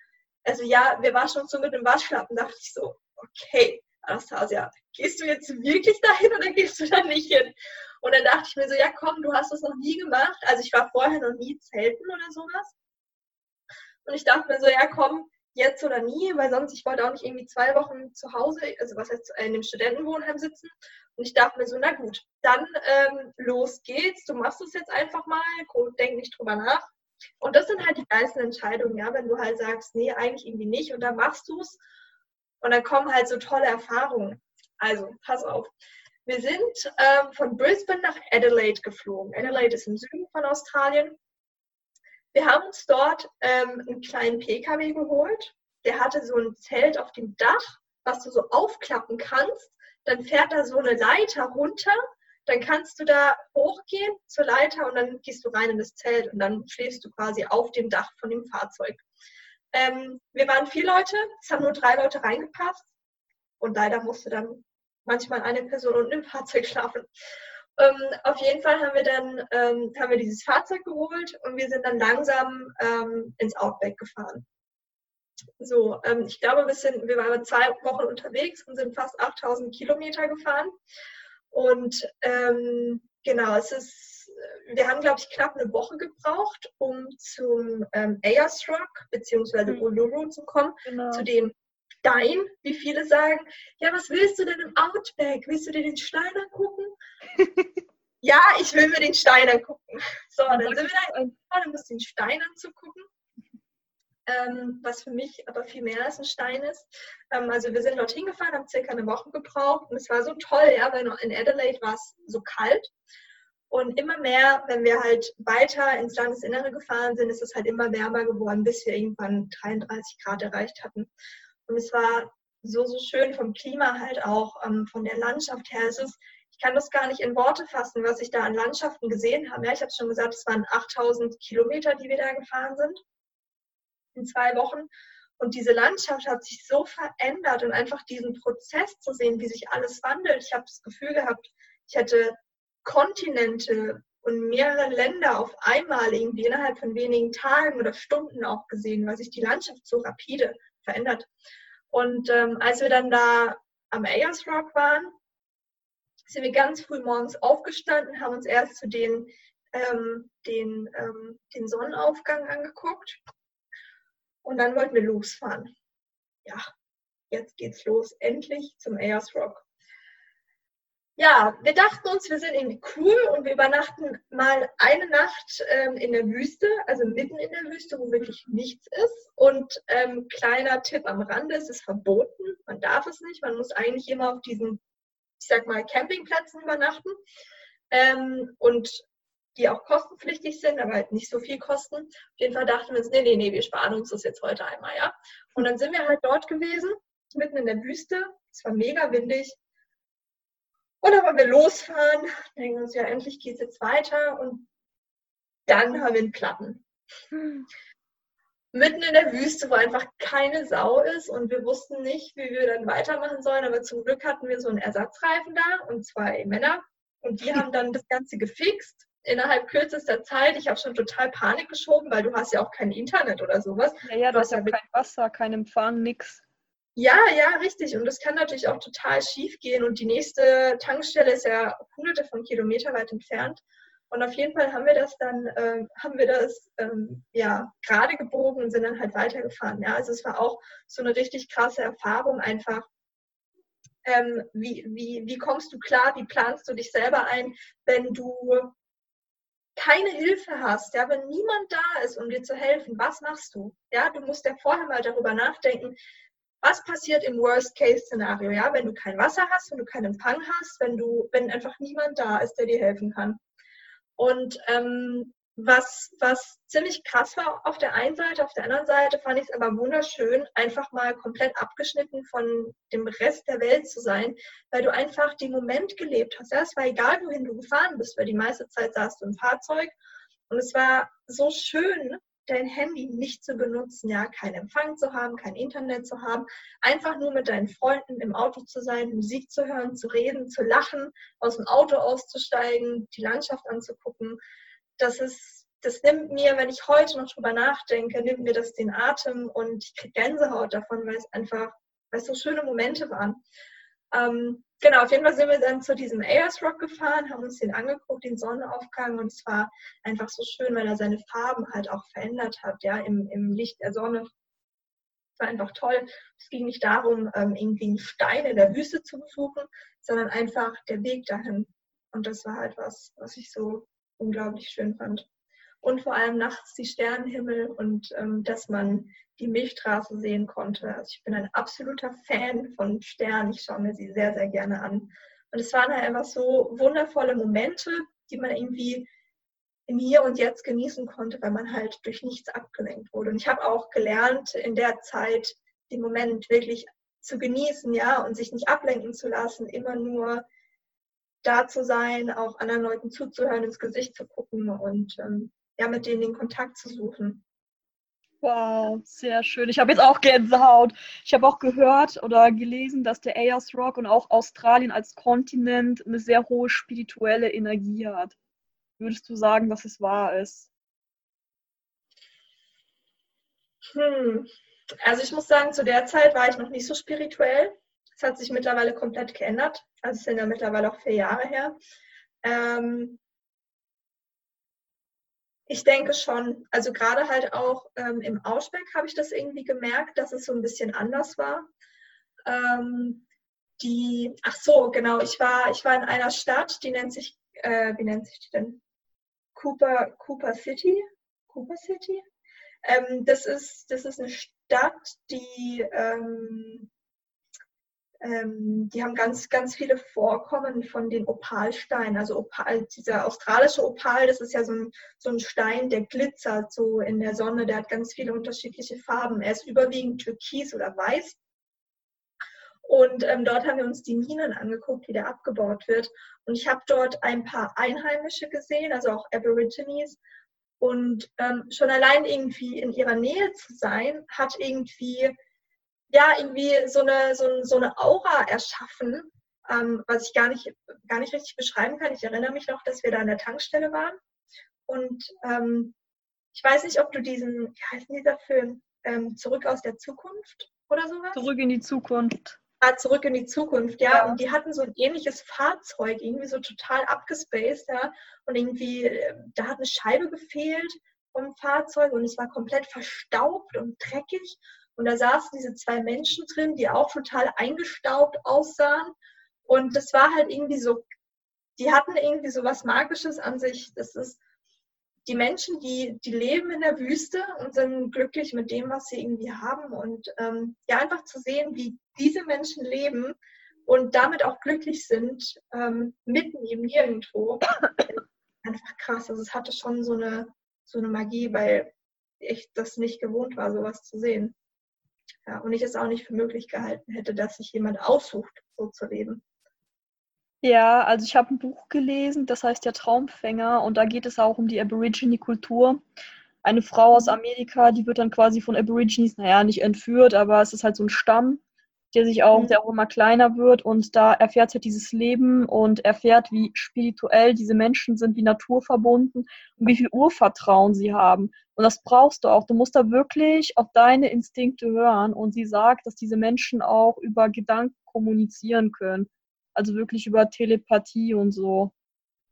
[SPEAKER 3] Also ja, wir waschen uns so mit dem Waschlappen. dachte ich so, okay, Anastasia, gehst du jetzt wirklich dahin oder gehst du da nicht hin? Und dann dachte ich mir so, ja komm, du hast das noch nie gemacht. Also ich war vorher noch nie zelten oder sowas. Und ich dachte mir so, ja komm, jetzt oder nie, weil sonst, ich wollte auch nicht irgendwie zwei Wochen zu Hause, also was heißt, in dem Studentenwohnheim sitzen. Und ich dachte mir so, na gut, dann ähm, los geht's, du machst es jetzt einfach mal, denk nicht drüber nach. Und das sind halt die geilsten Entscheidungen, ja, wenn du halt sagst, nee, eigentlich irgendwie nicht und dann machst du es und dann kommen halt so tolle Erfahrungen. Also, pass auf. Wir sind ähm, von Brisbane nach Adelaide geflogen. Adelaide ist im Süden von Australien. Wir haben uns dort ähm, einen kleinen PKW geholt. Der hatte so ein Zelt auf dem Dach, was du so aufklappen kannst. Dann fährt da so eine Leiter runter. Dann kannst du da hochgehen zur Leiter und dann gehst du rein in das Zelt und dann schläfst du quasi auf dem Dach von dem Fahrzeug. Ähm, wir waren vier Leute, es haben nur drei Leute reingepasst und leider musste dann manchmal eine Person unten im Fahrzeug schlafen. Ähm, auf jeden Fall haben wir dann ähm, haben wir dieses Fahrzeug geholt und wir sind dann langsam ähm, ins Outback gefahren. So, ähm, ich glaube, wir, sind, wir waren zwei Wochen unterwegs und sind fast 8000 Kilometer gefahren. Und ähm, genau, es ist, wir haben, glaube ich, knapp eine Woche gebraucht, um zum ähm, Ayers Rock bzw. Mhm. Uluru zu kommen, genau. zu dem Stein, wie viele sagen, ja, was willst du denn im Outback? Willst du dir den Stein angucken? ja, ich will mir den Stein angucken. So, dann sind wir da, dann musst du den Stein anzugucken. Ähm, was für mich aber viel mehr als ein Stein ist. Ähm, also wir sind dorthin gefahren, haben circa eine Woche gebraucht und es war so toll, ja, weil in Adelaide war es so kalt. Und immer mehr, wenn wir halt weiter ins Landesinnere gefahren sind, ist es halt immer wärmer geworden, bis wir irgendwann 33 Grad erreicht hatten. Und es war so, so schön vom Klima halt auch, ähm, von der Landschaft her. Es ist, ich kann das gar nicht in Worte fassen, was ich da an Landschaften gesehen habe. Ja, ich habe schon gesagt, es waren 8000 Kilometer, die wir da gefahren sind in zwei Wochen. Und diese Landschaft hat sich so verändert und einfach diesen Prozess zu sehen, wie sich alles wandelt. Ich habe das Gefühl gehabt, ich hätte Kontinente und mehrere Länder auf einmal irgendwie innerhalb von wenigen Tagen oder Stunden auch gesehen, weil sich die Landschaft so rapide verändert. Und ähm, als wir dann da am Ayers Rock waren, sind wir ganz früh morgens aufgestanden, haben uns erst zu den, ähm, den, ähm, den Sonnenaufgang angeguckt und dann wollten wir losfahren. Ja, jetzt geht's los, endlich zum Ayers Rock ja, wir dachten uns, wir sind irgendwie cool und wir übernachten mal eine Nacht ähm, in der Wüste, also mitten in der Wüste, wo wirklich nichts ist. Und ähm, kleiner Tipp am Rande, es ist verboten, man darf es nicht, man muss eigentlich immer auf diesen, ich sag mal, Campingplätzen übernachten. Ähm, und die auch kostenpflichtig sind, aber halt nicht so viel kosten. Auf jeden Fall dachten wir uns, nee, nee, nee, wir sparen uns das jetzt heute einmal, ja. Und dann sind wir halt dort gewesen, mitten in der Wüste. Es war mega windig. Und dann wollen wir losfahren, denken uns, ja, endlich geht es jetzt weiter und dann haben wir einen Platten. Hm. Mitten in der Wüste, wo einfach keine Sau ist und wir wussten nicht, wie wir dann weitermachen sollen, aber zum Glück hatten wir so einen Ersatzreifen da und zwei Männer und die haben dann das Ganze gefixt innerhalb kürzester Zeit. Ich habe schon total Panik geschoben, weil du hast ja auch kein Internet oder sowas.
[SPEAKER 2] Ja, ja, du hast ja kein Wasser, kein Empfang, nix.
[SPEAKER 3] Ja, ja, richtig. Und das kann natürlich auch total schief gehen. Und die nächste Tankstelle ist ja hunderte von Kilometern weit entfernt. Und auf jeden Fall haben wir das dann, äh, haben wir das ähm, ja gerade gebogen und sind dann halt weitergefahren. Ja, also es war auch so eine richtig krasse Erfahrung einfach. Ähm, wie, wie, wie kommst du klar, wie planst du dich selber ein, wenn du keine Hilfe hast, ja, wenn niemand da ist, um dir zu helfen, was machst du? Ja, du musst ja vorher mal darüber nachdenken, was passiert im Worst-Case-Szenario, ja, wenn du kein Wasser hast, wenn du keinen Empfang hast, wenn du, wenn einfach niemand da ist, der dir helfen kann. Und ähm, was, was ziemlich krass war auf der einen Seite, auf der anderen Seite fand ich es aber wunderschön, einfach mal komplett abgeschnitten von dem Rest der Welt zu sein, weil du einfach den Moment gelebt hast. Ja, es war egal, wohin du gefahren bist, weil die meiste Zeit saßt du im Fahrzeug und es war so schön, dein Handy nicht zu benutzen, ja, keinen Empfang zu haben, kein Internet zu haben, einfach nur mit deinen Freunden im Auto zu sein, Musik zu hören, zu reden, zu lachen, aus dem Auto auszusteigen, die Landschaft anzugucken. Das ist, das nimmt mir, wenn ich heute noch drüber nachdenke, nimmt mir das den Atem und ich kriege Gänsehaut davon, weil es einfach, weil es so schöne Momente waren. Ähm, genau, auf jeden Fall sind wir dann zu diesem Ayers Rock gefahren, haben uns den angeguckt, den Sonnenaufgang und es war einfach so schön, weil er seine Farben halt auch verändert hat, ja, im, im Licht der Sonne. Es war einfach toll. Es ging nicht darum, ähm, irgendwie einen Stein in der Wüste zu besuchen, sondern einfach der Weg dahin. Und das war halt was, was ich so unglaublich schön fand. Und vor allem nachts die Sternenhimmel und ähm, dass man die Milchstraße sehen konnte. Also ich bin ein absoluter Fan von Sternen. Ich schaue mir sie sehr, sehr gerne an. Und es waren halt einfach so wundervolle Momente, die man irgendwie im Hier und Jetzt genießen konnte, weil man halt durch nichts abgelenkt wurde. Und ich habe auch gelernt, in der Zeit den Moment wirklich zu genießen, ja, und sich nicht ablenken zu lassen, immer nur da zu sein, auch anderen Leuten zuzuhören, ins Gesicht zu gucken und ähm, ja, mit denen den Kontakt zu suchen.
[SPEAKER 2] Wow, sehr schön. Ich habe jetzt auch Gänsehaut. Ich habe auch gehört oder gelesen, dass der Ayers Rock und auch Australien als Kontinent eine sehr hohe spirituelle Energie hat. Würdest du sagen, dass es wahr ist?
[SPEAKER 3] Hm. Also ich muss sagen, zu der Zeit war ich noch nicht so spirituell. Es hat sich mittlerweile komplett geändert. Also es sind ja mittlerweile auch vier Jahre her. Ähm, ich denke schon. Also gerade halt auch ähm, im Ausbeck habe ich das irgendwie gemerkt, dass es so ein bisschen anders war. Ähm, die, ach so, genau, ich war, ich war in einer Stadt, die nennt sich, äh, wie nennt sich die denn? Cooper, Cooper City. Cooper City. Ähm, das, ist, das ist eine Stadt, die ähm, ähm, die haben ganz, ganz viele Vorkommen von den Opalsteinen. Also Opal, dieser australische Opal, das ist ja so ein, so ein Stein, der glitzert so in der Sonne, der hat ganz viele unterschiedliche Farben. Er ist überwiegend türkis oder weiß. Und ähm, dort haben wir uns die Minen angeguckt, wie der abgebaut wird. Und ich habe dort ein paar Einheimische gesehen, also auch Aborigines. Und ähm, schon allein irgendwie in ihrer Nähe zu sein, hat irgendwie ja, irgendwie so eine, so, so eine Aura erschaffen, ähm, was ich gar nicht, gar nicht richtig beschreiben kann. Ich erinnere mich noch, dass wir da an der Tankstelle waren. Und ähm, ich weiß nicht, ob du diesen, wie heißt dieser Film, ähm, Zurück aus der Zukunft oder sowas?
[SPEAKER 2] Zurück in die Zukunft.
[SPEAKER 3] Ah, zurück in die Zukunft, ja. ja. Und die hatten so ein ähnliches Fahrzeug, irgendwie so total abgespaced, ja. Und irgendwie, äh, da hat eine Scheibe gefehlt vom Fahrzeug und es war komplett verstaubt und dreckig. Und da saßen diese zwei Menschen drin, die auch total eingestaubt aussahen. Und das war halt irgendwie so, die hatten irgendwie so was Magisches an sich. Das ist die Menschen, die, die leben in der Wüste und sind glücklich mit dem, was sie irgendwie haben. Und ähm, ja, einfach zu sehen, wie diese Menschen leben und damit auch glücklich sind, ähm, mitten im Nirgendwo. Einfach krass. Also es hatte schon so eine, so eine Magie, weil ich das nicht gewohnt war, sowas zu sehen. Ja, und ich es auch nicht für möglich gehalten hätte, dass sich jemand aussucht, so zu leben.
[SPEAKER 2] Ja, also ich habe ein Buch gelesen, das heißt Der Traumfänger und da geht es auch um die Aborigine-Kultur. Eine Frau aus Amerika, die wird dann quasi von Aborigines, naja, nicht entführt, aber es ist halt so ein Stamm, der sich auch, mhm. der auch immer kleiner wird und da erfährt sie halt dieses Leben und erfährt, wie spirituell diese Menschen sind, wie naturverbunden und wie viel Urvertrauen sie haben. Und das brauchst du auch. Du musst da wirklich auf deine Instinkte hören und sie sagt, dass diese Menschen auch über Gedanken kommunizieren können. Also wirklich über Telepathie und so.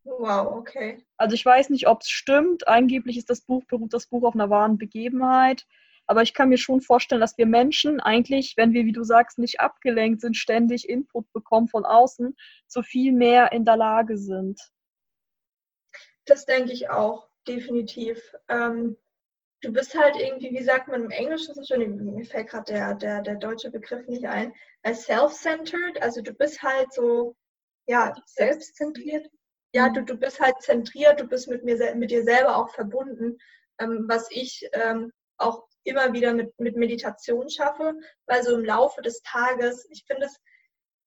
[SPEAKER 3] Wow, okay.
[SPEAKER 2] Also ich weiß nicht, ob es stimmt. Angeblich ist das Buch, beruht das Buch auf einer wahren Begebenheit. Aber ich kann mir schon vorstellen, dass wir Menschen eigentlich, wenn wir, wie du sagst, nicht abgelenkt sind, ständig Input bekommen von außen, so viel mehr in der Lage sind.
[SPEAKER 3] Das denke ich auch, definitiv. Ähm, du bist halt irgendwie, wie sagt man im Englischen so schön, mir fällt gerade der, der, der deutsche Begriff nicht ein, self-centered, also du bist halt so, ja, selbstzentriert. ja, du, du bist halt zentriert, du bist mit, mir, mit dir selber auch verbunden, ähm, was ich ähm, auch immer wieder mit, mit Meditation schaffe, weil so im Laufe des Tages, ich finde es,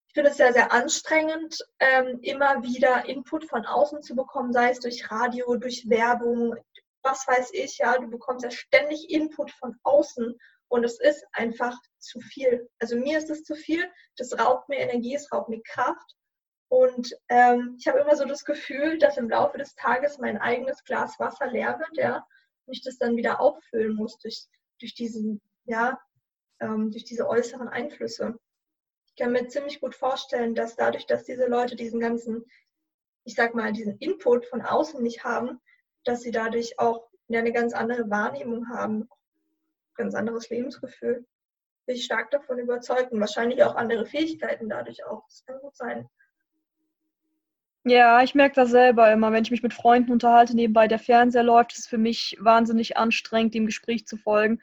[SPEAKER 3] ich finde es sehr, sehr anstrengend, ähm, immer wieder Input von außen zu bekommen, sei es durch Radio, durch Werbung, was weiß ich, ja, du bekommst ja ständig Input von außen und es ist einfach zu viel. Also mir ist es zu viel, das raubt mir Energie, es raubt mir Kraft und ähm, ich habe immer so das Gefühl, dass im Laufe des Tages mein eigenes Glas Wasser leer wird, ja, und ich das dann wieder auffüllen muss durch, durch diesen, ja, ähm, durch diese äußeren Einflüsse. Ich kann mir ziemlich gut vorstellen, dass dadurch, dass diese Leute diesen ganzen, ich sag mal, diesen Input von außen nicht haben, dass sie dadurch auch eine ganz andere Wahrnehmung haben, ganz anderes Lebensgefühl. Bin ich stark davon überzeugt und wahrscheinlich auch andere Fähigkeiten dadurch auch. Das kann gut sein.
[SPEAKER 2] Ja, ich merke das selber immer, wenn ich mich mit Freunden unterhalte, nebenbei der Fernseher läuft, ist es für mich wahnsinnig anstrengend, dem Gespräch zu folgen.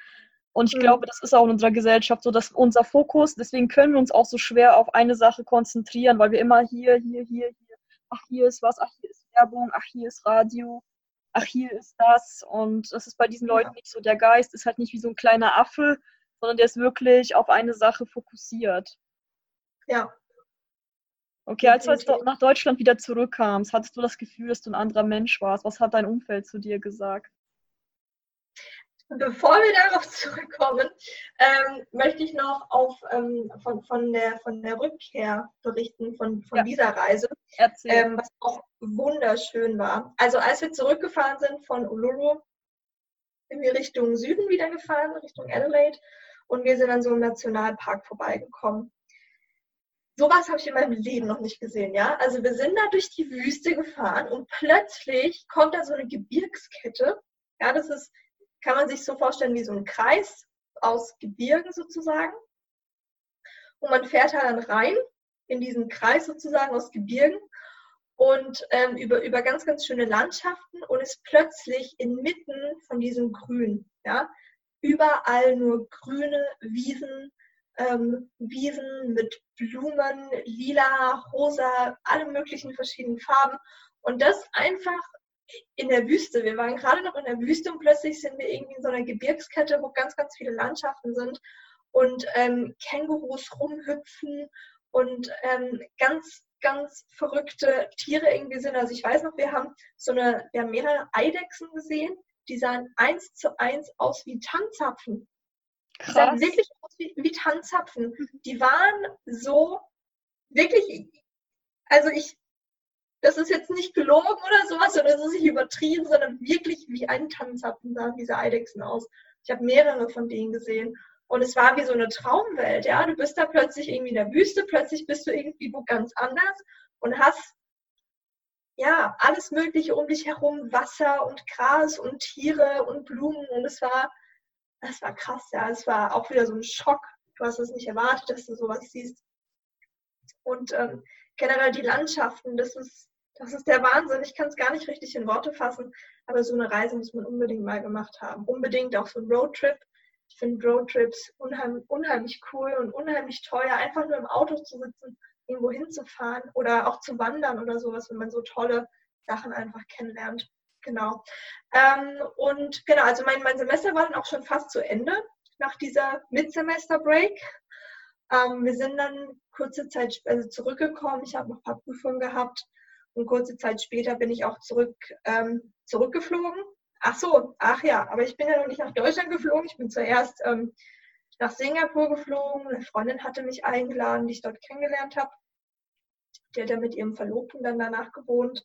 [SPEAKER 2] Und ich mhm. glaube, das ist auch in unserer Gesellschaft so, dass unser Fokus, deswegen können wir uns auch so schwer auf eine Sache konzentrieren, weil wir immer hier, hier, hier, hier, ach, hier ist was, ach, hier ist Werbung, ach, hier ist Radio, ach, hier ist das. Und das ist bei diesen Leuten ja. nicht so. Der Geist ist halt nicht wie so ein kleiner Affe, sondern der ist wirklich auf eine Sache fokussiert.
[SPEAKER 3] Ja,
[SPEAKER 2] Okay, als du jetzt nach Deutschland wieder zurückkamst, hattest du das Gefühl, dass du ein anderer Mensch warst? Was hat dein Umfeld zu dir gesagt?
[SPEAKER 3] Bevor wir darauf zurückkommen, ähm, möchte ich noch auf, ähm, von, von, der, von der Rückkehr berichten, von, von ja. dieser Reise, ähm, was auch wunderschön war. Also als wir zurückgefahren sind von Uluru, sind wir Richtung Süden wieder gefahren, Richtung Adelaide, und wir sind dann so im Nationalpark vorbeigekommen sowas habe ich in meinem Leben noch nicht gesehen, ja. Also wir sind da durch die Wüste gefahren und plötzlich kommt da so eine Gebirgskette. Ja, das ist, kann man sich so vorstellen wie so ein Kreis aus Gebirgen sozusagen. Und man fährt da dann rein in diesen Kreis sozusagen aus Gebirgen und ähm, über, über ganz, ganz schöne Landschaften und ist plötzlich inmitten von diesem Grün. Ja? Überall nur grüne Wiesen, ähm, Wiesen mit Blumen, lila, rosa, alle möglichen verschiedenen Farben. Und das einfach in der Wüste. Wir waren gerade noch in der Wüste und plötzlich sind wir irgendwie in so einer Gebirgskette, wo ganz, ganz viele Landschaften sind und ähm, Kängurus rumhüpfen und ähm, ganz, ganz verrückte Tiere irgendwie sind. Also ich weiß noch, wir haben so eine, wir haben mehrere Eidechsen gesehen, die sahen eins zu eins aus wie Tanzapfen. Krass. Die sahen wirklich aus wie, wie Tanzapfen. Mhm. Die waren so wirklich, also ich, das ist jetzt nicht gelogen oder sowas, oder ist nicht übertrieben, sondern wirklich wie ein Tanzapfen sahen diese Eidechsen aus. Ich habe mehrere von denen gesehen. Und es war wie so eine Traumwelt, ja. Du bist da plötzlich irgendwie in der Wüste, plötzlich bist du irgendwie wo ganz anders und hast ja alles Mögliche um dich herum, Wasser und Gras und Tiere und Blumen. Und es war das war krass, ja. Es war auch wieder so ein Schock. Du hast es nicht erwartet, dass du sowas siehst. Und ähm, generell die Landschaften, das ist, das ist der Wahnsinn. Ich kann es gar nicht richtig in Worte fassen, aber so eine Reise muss man unbedingt mal gemacht haben. Unbedingt auch so ein Roadtrip. Ich finde Roadtrips unheimlich, unheimlich cool und unheimlich teuer, einfach nur im Auto zu sitzen, irgendwo hinzufahren oder auch zu wandern oder sowas, wenn man so tolle Sachen einfach kennenlernt. Genau. Ähm, und genau, also mein, mein Semester war dann auch schon fast zu Ende nach dieser Mid-Semester-Break. Ähm, wir sind dann kurze Zeit also zurückgekommen. Ich habe noch ein paar Prüfungen gehabt und kurze Zeit später bin ich auch zurück, ähm, zurückgeflogen. Ach so, ach ja, aber ich bin ja noch nicht nach Deutschland geflogen. Ich bin zuerst ähm, nach Singapur geflogen. Eine Freundin hatte mich eingeladen, die ich dort kennengelernt habe. Die hat ja mit ihrem Verlobten dann danach gewohnt.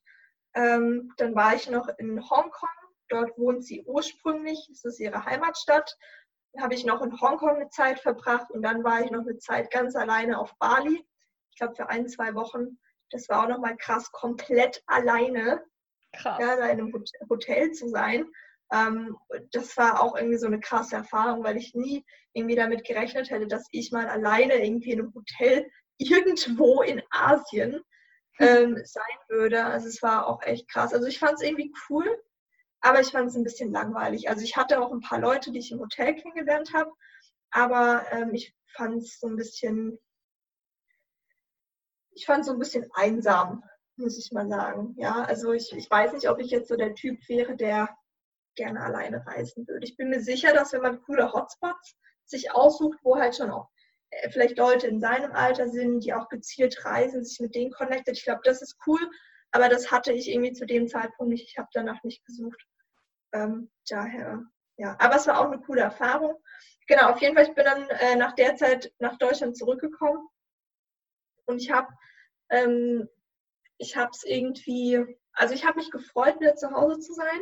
[SPEAKER 3] Ähm, dann war ich noch in Hongkong. Dort wohnt sie ursprünglich. Das ist ihre Heimatstadt. Dann habe ich noch in Hongkong eine Zeit verbracht und dann war ich noch eine Zeit ganz alleine auf Bali. Ich glaube für ein, zwei Wochen. Das war auch nochmal krass, komplett alleine krass. Ja, da in einem Hotel zu sein. Ähm, das war auch irgendwie so eine krasse Erfahrung, weil ich nie irgendwie damit gerechnet hätte, dass ich mal alleine irgendwie in einem Hotel irgendwo in Asien ähm, sein würde. Also es war auch echt krass. Also ich fand es irgendwie cool, aber ich fand es ein bisschen langweilig. Also ich hatte auch ein paar Leute, die ich im Hotel kennengelernt habe, aber ähm, ich fand es so ein bisschen, ich fand es so ein bisschen einsam, muss ich mal sagen. Ja, also ich, ich weiß nicht, ob ich jetzt so der Typ wäre, der gerne alleine reisen würde. Ich bin mir sicher, dass wenn man coole Hotspots sich aussucht, wo halt schon auch äh, vielleicht Leute in seinem Alter sind, die auch gezielt reisen, sich mit denen connected. Ich glaube, das ist cool, aber das hatte ich irgendwie zu dem Zeitpunkt nicht. Ich habe danach nicht gesucht. Ähm, daher, ja. Aber es war auch eine coole Erfahrung. Genau, auf jeden Fall, ich bin dann äh, nach der Zeit nach Deutschland zurückgekommen und ich habe ähm, ich habe es irgendwie, also ich habe mich gefreut, wieder zu Hause zu sein,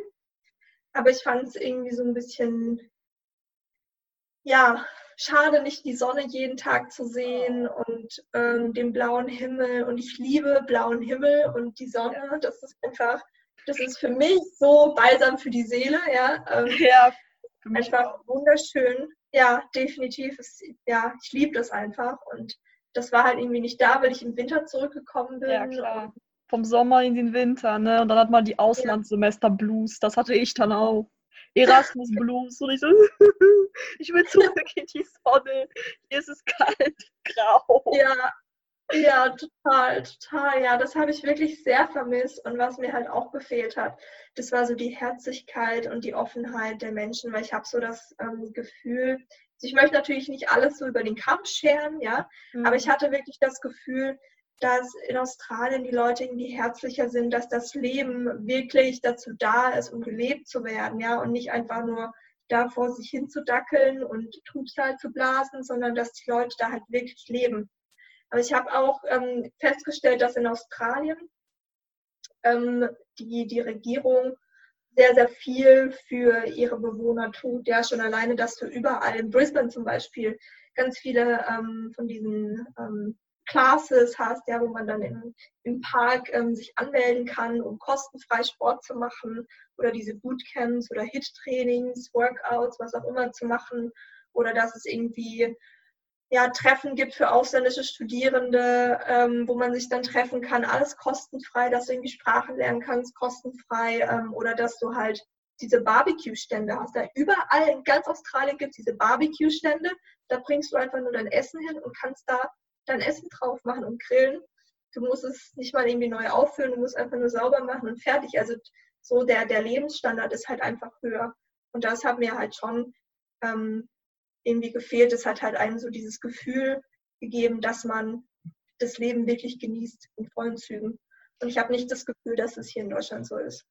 [SPEAKER 3] aber ich fand es irgendwie so ein bisschen, ja, schade, nicht die Sonne jeden Tag zu sehen und ähm, den blauen Himmel. Und ich liebe blauen Himmel und die Sonne. Das ist einfach, das ist für mich so balsam für die Seele, ja. Ähm, ja, einfach wunderschön. Ja, definitiv. Es, ja, ich liebe das einfach. Und das war halt irgendwie nicht da, weil ich im Winter zurückgekommen bin. Ja,
[SPEAKER 2] klar. Vom Sommer in den Winter, ne? Und dann hat man die Auslandssemester Blues. Das hatte ich dann auch. Erasmus Blues. Und ich so, ich will zurück in die Sonne. Hier ist es kalt, grau.
[SPEAKER 3] Ja, ja, total, total. Ja, das habe ich wirklich sehr vermisst. Und was mir halt auch gefehlt hat, das war so die Herzlichkeit und die Offenheit der Menschen, weil ich habe so das ähm, Gefühl, also ich möchte natürlich nicht alles so über den Kamm scheren, ja, mhm. aber ich hatte wirklich das Gefühl, dass in Australien die Leute irgendwie herzlicher sind, dass das Leben wirklich dazu da ist, um gelebt zu werden, ja, und nicht einfach nur da vor sich hinzudackeln und Trübsal zu blasen, sondern dass die Leute da halt wirklich leben. Aber ich habe auch ähm, festgestellt, dass in Australien ähm, die, die Regierung sehr, sehr viel für ihre Bewohner tut. Ja, schon alleine, dass du überall in Brisbane zum Beispiel ganz viele ähm, von diesen ähm, Classes hast, ja, wo man dann im, im Park ähm, sich anmelden kann, um kostenfrei Sport zu machen oder diese Bootcamps oder Hit-Trainings, Workouts, was auch immer zu machen oder dass es irgendwie ja, Treffen gibt für ausländische Studierende, ähm, wo man sich dann treffen kann, alles kostenfrei, dass du irgendwie Sprachen lernen kannst, kostenfrei ähm, oder dass du halt diese Barbecue-Stände hast. Da überall in ganz Australien gibt es diese Barbecue-Stände. Da bringst du einfach nur dein Essen hin und kannst da dein Essen drauf machen und grillen. Du musst es nicht mal irgendwie neu auffüllen, du musst einfach nur sauber machen und fertig. Also so der, der Lebensstandard ist halt einfach höher. Und das hat mir halt schon ähm, irgendwie gefehlt. Es hat halt einem so dieses Gefühl gegeben, dass man das Leben wirklich genießt in vollen Zügen. Und ich habe nicht das Gefühl, dass es hier in Deutschland so ist.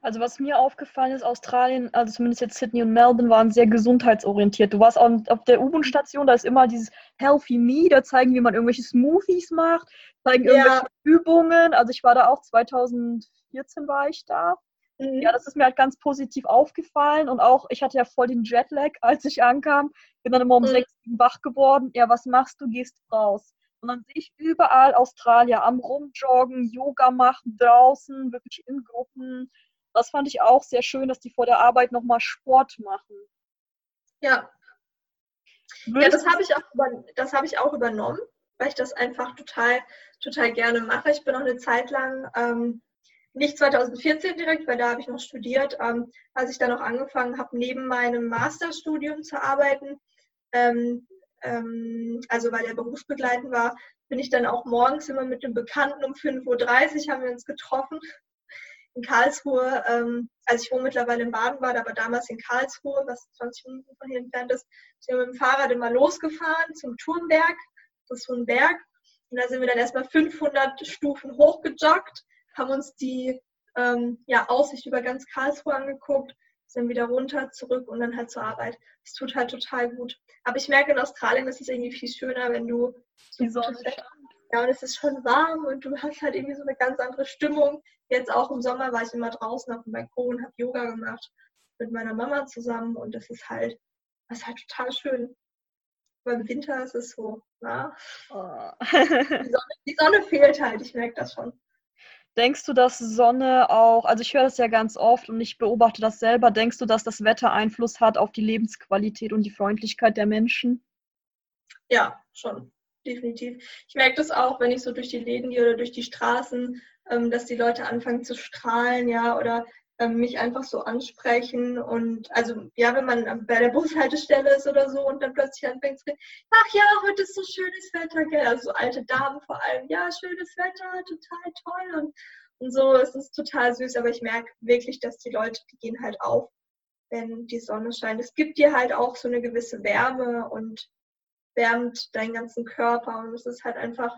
[SPEAKER 2] Also was mir aufgefallen ist, Australien, also zumindest jetzt Sydney und Melbourne, waren sehr gesundheitsorientiert. Du warst auf der U-Bahn-Station, da ist immer dieses Healthy Me, da zeigen, wie man irgendwelche Smoothies macht, zeigen irgendwelche ja. Übungen. Also ich war da auch 2014 war ich da. Mhm. Ja, das ist mir halt ganz positiv aufgefallen und auch, ich hatte ja voll den Jetlag, als ich ankam, bin dann immer um mhm. sechs wach geworden. Ja, was machst du? Gehst raus. Und dann sehe ich überall Australier am Rumjoggen, Yoga machen draußen, wirklich in Gruppen. Das fand ich auch sehr schön, dass die vor der Arbeit nochmal Sport machen.
[SPEAKER 3] Ja. ja, das habe ich, auch hab ich auch übernommen, weil ich das einfach total, total gerne mache. Ich bin auch eine Zeit lang, ähm, nicht 2014 direkt, weil da habe ich noch studiert, ähm, als ich dann noch angefangen habe, neben meinem Masterstudium zu arbeiten, ähm, ähm, also weil er berufsbegleitend war, bin ich dann auch morgens immer mit einem Bekannten um 5.30 Uhr haben wir uns getroffen in Karlsruhe, ähm, also ich wohne mittlerweile in Baden-Bad, aber damals in Karlsruhe, was 20 Minuten von hier entfernt ist, sind wir mit dem Fahrrad immer losgefahren zum Turmberg. Das ist so ein Berg. Und da sind wir dann erstmal 500 Stufen hochgejoggt, haben uns die ähm, ja, Aussicht über ganz Karlsruhe angeguckt, sind wieder runter, zurück und dann halt zur Arbeit. Das tut halt total gut. Aber ich merke, in Australien ist es irgendwie viel schöner, wenn du die Sonne ja, und es ist schon warm und du hast halt irgendwie so eine ganz andere Stimmung. Jetzt auch im Sommer war ich immer draußen auf dem Balkon, habe Yoga gemacht mit meiner Mama zusammen und das ist halt, das ist halt total schön. Aber im Winter ist es so, na? Oh. die, Sonne, die Sonne fehlt halt, ich merke das schon.
[SPEAKER 2] Denkst du, dass Sonne auch, also ich höre das ja ganz oft und ich beobachte das selber, denkst du, dass das Wetter Einfluss hat auf die Lebensqualität und die Freundlichkeit der Menschen?
[SPEAKER 3] Ja, schon definitiv. Ich merke das auch, wenn ich so durch die Läden gehe oder durch die Straßen, ähm, dass die Leute anfangen zu strahlen, ja, oder mich einfach so ansprechen und also ja, wenn man bei der Bushaltestelle ist oder so und dann plötzlich anfängt zu reden, ach ja, heute ist so schönes Wetter, gell? Also alte Damen vor allem, ja, schönes Wetter, total toll und, und so, es ist total süß, aber ich merke wirklich, dass die Leute, die gehen halt auf, wenn die Sonne scheint. Es gibt dir halt auch so eine gewisse Wärme und wärmt deinen ganzen Körper und es ist halt einfach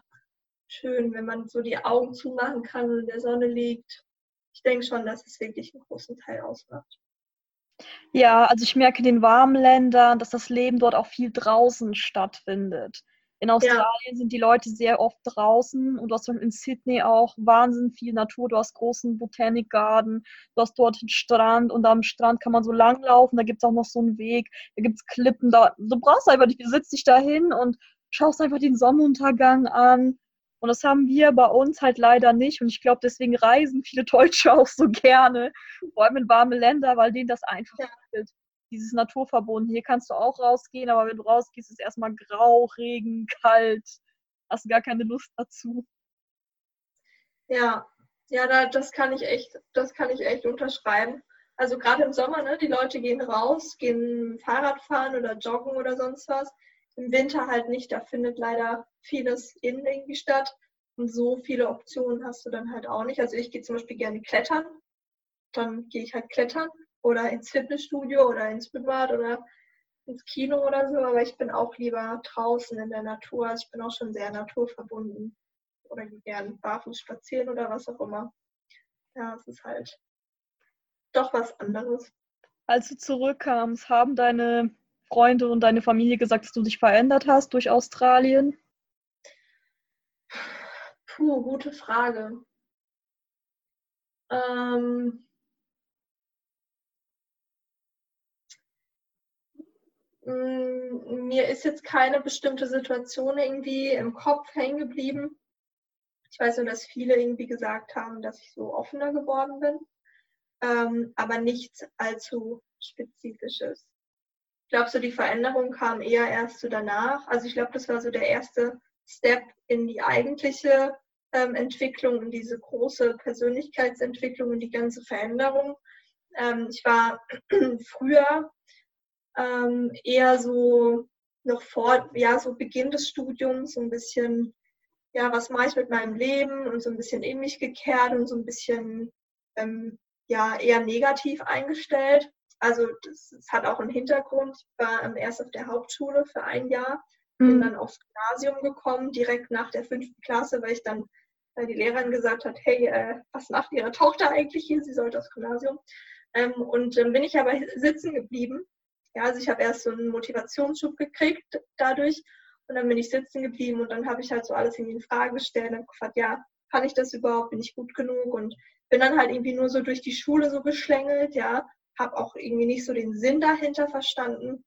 [SPEAKER 3] schön, wenn man so die Augen zumachen kann und in der Sonne liegt ich denke schon, dass es wirklich einen großen Teil ausmacht.
[SPEAKER 2] Ja, also ich merke in den warmen Ländern, dass das Leben dort auch viel draußen stattfindet. In Australien ja. sind die Leute sehr oft draußen und du hast in Sydney auch wahnsinnig viel Natur. Du hast großen Botanic Garden, du hast dort einen Strand und am Strand kann man so langlaufen. Da gibt es auch noch so einen Weg, da gibt es Klippen. Da, du brauchst einfach nicht, du sitzt dich da hin und schaust einfach den Sonnenuntergang an. Und das haben wir bei uns halt leider nicht. Und ich glaube, deswegen reisen viele Deutsche auch so gerne, vor allem in warme Länder, weil denen das einfach ja. fehlt. Dieses Naturverbunden. Hier kannst du auch rausgehen, aber wenn du rausgehst, ist es erstmal grau, Regen, kalt. Hast du gar keine Lust dazu.
[SPEAKER 3] Ja, ja, da, das kann ich echt, das kann ich echt unterschreiben. Also gerade im Sommer, ne, die Leute gehen raus, gehen Fahrrad fahren oder joggen oder sonst was. Im Winter halt nicht, da findet leider vieles innen irgendwie statt. Und so viele Optionen hast du dann halt auch nicht. Also ich gehe zum Beispiel gerne klettern. Dann gehe ich halt klettern oder ins Fitnessstudio oder ins Schwimmbad oder ins Kino oder so. Aber ich bin auch lieber draußen in der Natur. Also ich bin auch schon sehr naturverbunden. Oder gehe gerne barfuß spazieren oder was auch immer. Ja, es ist halt doch was anderes.
[SPEAKER 2] Als du zurückkamst, haben deine Freunde und deine Familie gesagt, dass du dich verändert hast durch Australien?
[SPEAKER 3] Puh, gute Frage. Ähm, mm, mir ist jetzt keine bestimmte Situation irgendwie im Kopf hängen geblieben. Ich weiß nur, dass viele irgendwie gesagt haben, dass ich so offener geworden bin, ähm, aber nichts allzu Spezifisches. Ich glaube, so die Veränderung kam eher erst so danach. Also ich glaube, das war so der erste Step in die eigentliche ähm, Entwicklung, in diese große Persönlichkeitsentwicklung und die ganze Veränderung. Ähm, ich war früher ähm, eher so noch vor, ja, so Beginn des Studiums, so ein bisschen, ja, was mache ich mit meinem Leben und so ein bisschen in mich gekehrt und so ein bisschen, ähm, ja, eher negativ eingestellt. Also das, das, hat auch einen Hintergrund. Ich war erst auf der Hauptschule für ein Jahr, bin mhm. dann aufs Gymnasium gekommen, direkt nach der fünften Klasse, weil ich dann, weil die Lehrerin gesagt hat, hey, äh, was macht Ihre Tochter eigentlich hier? Sie sollte aufs Gymnasium. Ähm, und dann bin ich aber sitzen geblieben. Ja, also ich habe erst so einen Motivationsschub gekriegt dadurch und dann bin ich sitzen geblieben und dann habe ich halt so alles irgendwie in Frage gestellt und gefragt, ja, kann ich das überhaupt? Bin ich gut genug? Und bin dann halt irgendwie nur so durch die Schule so geschlängelt, ja, habe auch irgendwie nicht so den Sinn dahinter verstanden.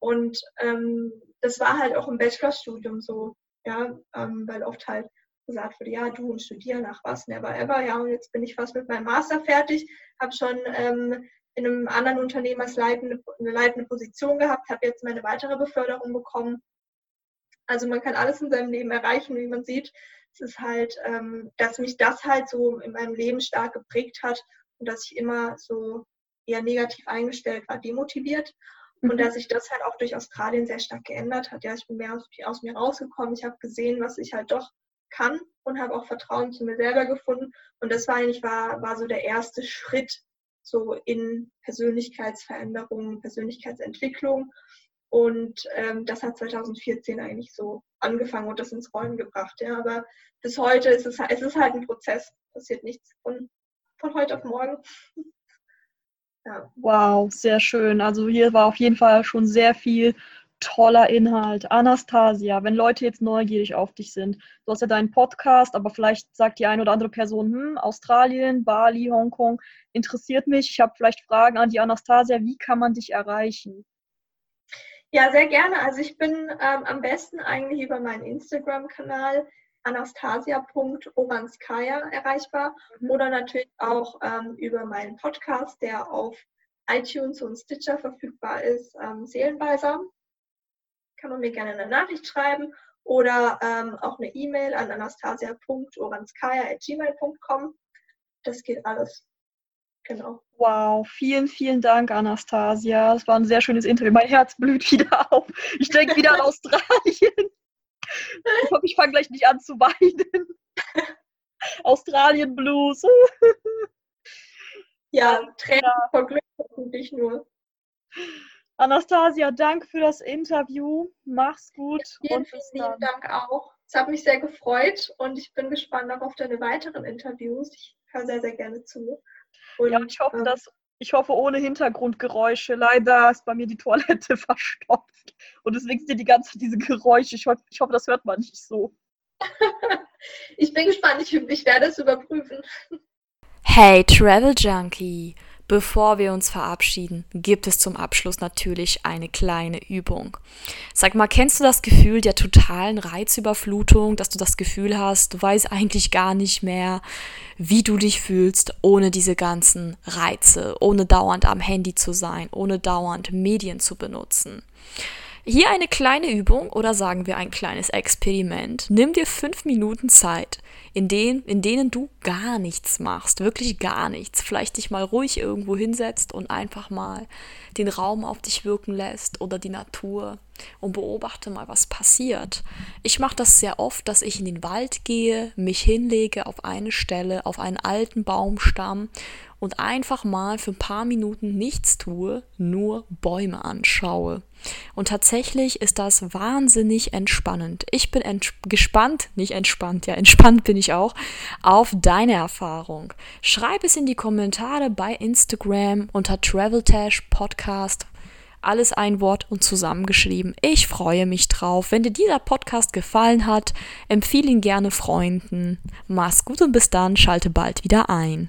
[SPEAKER 3] Und ähm, das war halt auch im Bachelorstudium so, ja, ähm, weil oft halt gesagt wurde, ja, du und studier nach was, never ever, ja, und jetzt bin ich fast mit meinem Master fertig, habe schon ähm, in einem anderen Unternehmen als leitende, eine leitende Position gehabt, habe jetzt meine weitere Beförderung bekommen. Also man kann alles in seinem Leben erreichen, wie man sieht. Es ist halt, ähm, dass mich das halt so in meinem Leben stark geprägt hat und dass ich immer so eher negativ eingestellt war, demotiviert. Und mhm. dass sich das halt auch durch Australien sehr stark geändert hat. Ja, ich bin mehr aus, aus mir rausgekommen. Ich habe gesehen, was ich halt doch kann und habe auch Vertrauen zu mir selber gefunden. Und das war eigentlich war, war so der erste Schritt so in Persönlichkeitsveränderung, Persönlichkeitsentwicklung. Und ähm, das hat 2014 eigentlich so angefangen und das ins Rollen gebracht. Ja. Aber bis heute ist es, es ist halt ein Prozess, passiert nichts von, von heute auf morgen.
[SPEAKER 2] Ja. Wow, sehr schön. Also hier war auf jeden Fall schon sehr viel toller Inhalt. Anastasia, wenn Leute jetzt neugierig auf dich sind, du hast ja deinen Podcast, aber vielleicht sagt die eine oder andere Person, hm, Australien, Bali, Hongkong, interessiert mich. Ich habe vielleicht Fragen an die Anastasia. Wie kann man dich erreichen?
[SPEAKER 3] Ja, sehr gerne. Also ich bin ähm, am besten eigentlich über meinen Instagram-Kanal anastasia.oranskaya erreichbar mhm. oder natürlich auch ähm, über meinen Podcast, der auf iTunes und Stitcher verfügbar ist, ähm, Seelenweiser. Kann man mir gerne eine Nachricht schreiben oder ähm, auch eine E-Mail an anastasia.oranskaya.gmail.com. Das geht alles. genau.
[SPEAKER 2] Wow, vielen, vielen Dank, Anastasia. Das war ein sehr schönes Interview. Mein Herz blüht wieder auf. Ich denke wieder an Australien. Ich hoffe, ich fange gleich nicht an zu weinen. Australien Blues.
[SPEAKER 3] ja, Tränen vor Glück hoffentlich nur.
[SPEAKER 2] Anastasia, danke für das Interview. Mach's gut.
[SPEAKER 3] Ja, vielen, vielen Dank auch. Es hat mich sehr gefreut und ich bin gespannt auch auf deine weiteren Interviews. Ich höre sehr, sehr gerne zu.
[SPEAKER 2] Und, ja, ich hoffe, ähm, dass ich hoffe ohne Hintergrundgeräusche. Leider ist bei mir die Toilette verstopft und deswegen sind die ganze diese Geräusche. Ich hoffe, ich hoffe, das hört man nicht so.
[SPEAKER 3] ich bin gespannt. Ich, ich werde es überprüfen.
[SPEAKER 1] Hey Travel Junkie! Bevor wir uns verabschieden, gibt es zum Abschluss natürlich eine kleine Übung. Sag mal, kennst du das Gefühl der totalen Reizüberflutung, dass du das Gefühl hast, du weißt eigentlich gar nicht mehr, wie du dich fühlst ohne diese ganzen Reize, ohne dauernd am Handy zu sein, ohne dauernd Medien zu benutzen? Hier eine kleine Übung oder sagen wir ein kleines Experiment. Nimm dir fünf Minuten Zeit, in denen, in denen du gar nichts machst, wirklich gar nichts. Vielleicht dich mal ruhig irgendwo hinsetzt und einfach mal den Raum auf dich wirken lässt oder die Natur und beobachte mal, was passiert. Ich mache das sehr oft, dass ich in den Wald gehe, mich hinlege auf eine Stelle, auf einen alten Baumstamm und einfach mal für ein paar Minuten nichts tue, nur Bäume anschaue. Und tatsächlich ist das wahnsinnig entspannend. Ich bin ents gespannt, nicht entspannt, ja, entspannt bin ich auch, auf deine Erfahrung. Schreib es in die Kommentare bei Instagram unter Traveltash Podcast. Alles ein Wort und zusammengeschrieben. Ich freue mich drauf. Wenn dir dieser Podcast gefallen hat, empfehle ihn gerne Freunden. Mach's gut und bis dann, schalte bald wieder ein.